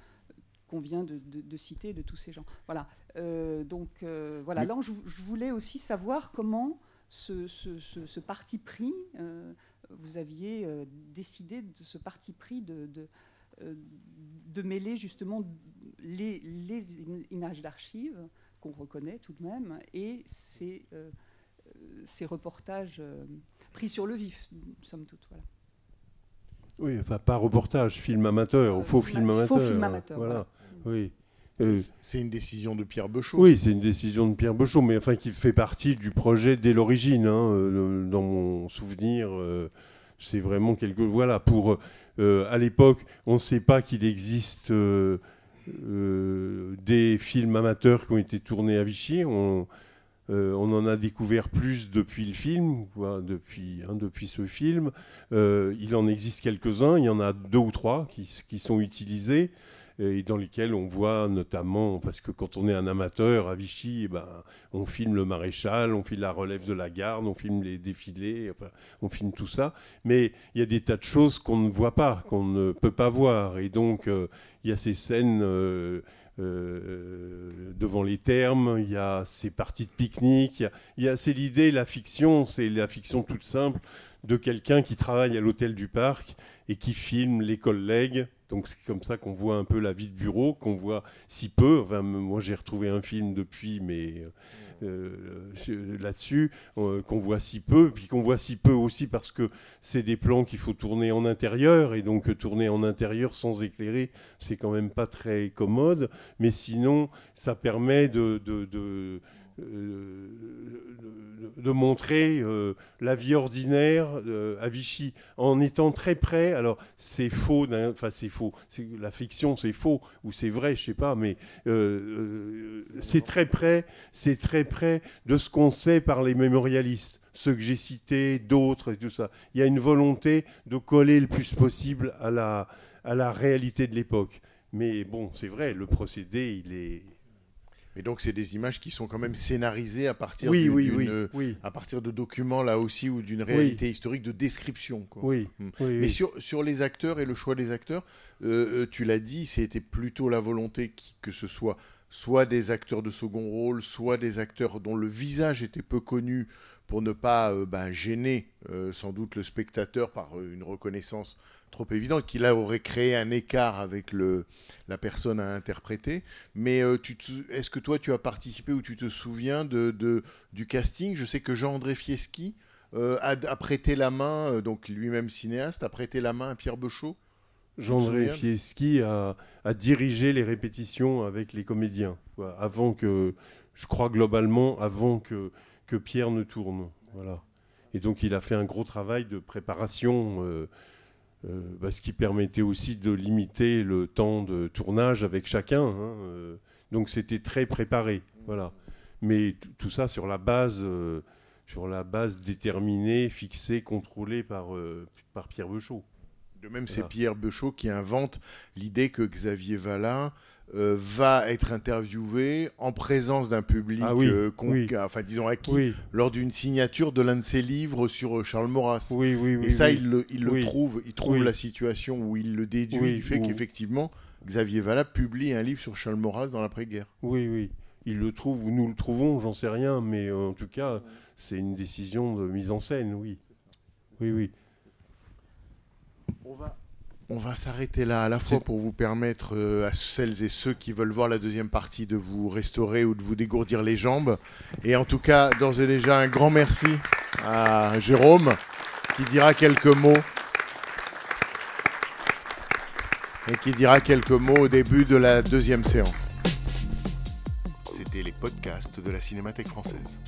qu'on vient de, de- de citer de tous ces gens. Voilà. Euh, donc euh, voilà. Là, je, je voulais aussi savoir comment ce, ce- ce- ce parti pris, euh, vous aviez euh, décidé de ce parti pris de, de, euh, de mêler justement les, les im- images d'archives qu'on reconnaît tout de même et ces, euh, euh, ces reportages euh, pris sur le vif, somme toute. Voilà. Oui, enfin pas reportage, film amateur, faux film- film amateur. faux film amateur, Voilà. voilà. Oui. Euh, C'est une décision de Pierre Bechot. Oui, c'est une décision de Pierre Bechot, mais enfin qui fait partie du projet dès l'origine. hein, euh, dans mon souvenir, euh, c'est vraiment quelque. Voilà, pour à l'époque, on ne sait pas qu'il existe des films amateurs qui ont été tournés à Vichy. On, on en a découvert plus depuis le film, quoi, depuis, hein, depuis ce film. Il en existe quelques-uns, il y en a deux ou trois qui sont utilisés et dans lesquels on voit notamment, parce que quand on est un amateur à Vichy, eh ben, on filme le maréchal, on filme la relève de la garde, on filme les défilés, on filme tout ça. Mais il y a des tas de choses qu'on ne voit pas, qu'on ne peut pas voir. Et donc, euh, il y a ces scènes euh, euh, devant les thermes, il y a ces parties de pique-nique, il y a- a, c'est l'idée, la fiction, c'est la fiction toute simple de quelqu'un qui travaille à l'hôtel du parc et qui filme les collègues. Donc c'est comme ça qu'on voit un peu la vie de bureau, qu'on voit si peu. Enfin, moi j'ai retrouvé un film depuis, mais euh, euh, là-dessus, euh, qu'on voit si peu, puis qu'on voit si peu aussi parce que c'est des plans qu'il faut tourner en intérieur, et donc tourner en intérieur sans éclairer, c'est quand même pas très commode. Mais sinon, ça permet de, de- de montrer euh, la vie ordinaire euh, à Vichy en étant très près. Alors c'est faux, enfin c'est faux. La fiction, c'est faux ou c'est vrai, je sais pas, mais euh, euh, c'est très près, c'est très près de ce qu'on sait par les mémorialistes, ceux que j'ai cités, d'autres et tout ça. Il y a une volonté de coller le plus possible à la à la réalité de l'époque. Mais bon, c'est vrai, le procédé, il est Mais donc c'est des images qui sont quand même scénarisées à partir Oui, du- oui, d'une- oui, euh, oui. à partir de documents là aussi ou d'une réalité historique de description. quoi. Oui, Mm. oui, Mais sur, sur les acteurs et le choix des acteurs, euh, euh, tu l'as dit, c'était plutôt la volonté qui- que ce soit soit des acteurs de second rôle, soit des acteurs dont le visage était peu connu pour ne pas euh, ben, gêner euh, sans doute le spectateur par une reconnaissance trop évidente, qui là aurait créé un écart avec le, la personne à interpréter. Mais euh, est-ce que toi tu as participé ou tu te souviens de, de- du casting? Je sais que Jean-André Fieschi euh, a, a prêté la main, euh, donc lui-même cinéaste, a prêté la main à Pierre Bechot. Jean-André Fieschi a, a dirigé les répétitions avec les comédiens, quoi, avant que, je crois globalement, avant que, que Pierre ne tourne. Voilà. Et donc il a fait un gros travail de préparation Euh, bah, ce qui permettait aussi de limiter le temps de tournage avec chacun. hein, euh, donc c'était très préparé. Voilà. Mais tout ça sur la base, euh, sur la base déterminée, fixée, contrôlée par, euh, par Pierre Beuchot. De même, c'est. Pierre Beuchot qui invente l'idée que Xavier Valin euh, va être interviewé en présence d'un public, Ah oui, euh, oui. enfin disons acquis, Oui. lors d'une signature de l'un de ses livres sur euh, Charles Maurras. Oui, oui, oui, Et ça, il le, il le Oui. trouve, il trouve la situation où il le déduit du fait qu'effectivement, Xavier Valin publie un livre sur Charles Maurras dans l'après-guerre. Oui, oui. Il le trouve ou nous le trouvons, j'en sais rien, mais en tout cas, c'est une décision de mise en scène, oui. Oui, oui. On va, on va s'arrêter là à la fois pour vous permettre euh, à celles et ceux qui veulent voir la deuxième partie de vous restaurer ou de vous dégourdir les jambes. Et en tout cas, d'ores et déjà, un grand merci à Jérôme qui dira quelques mots. Et qui dira quelques mots au début de la deuxième séance. C'était les podcasts de la Cinémathèque française.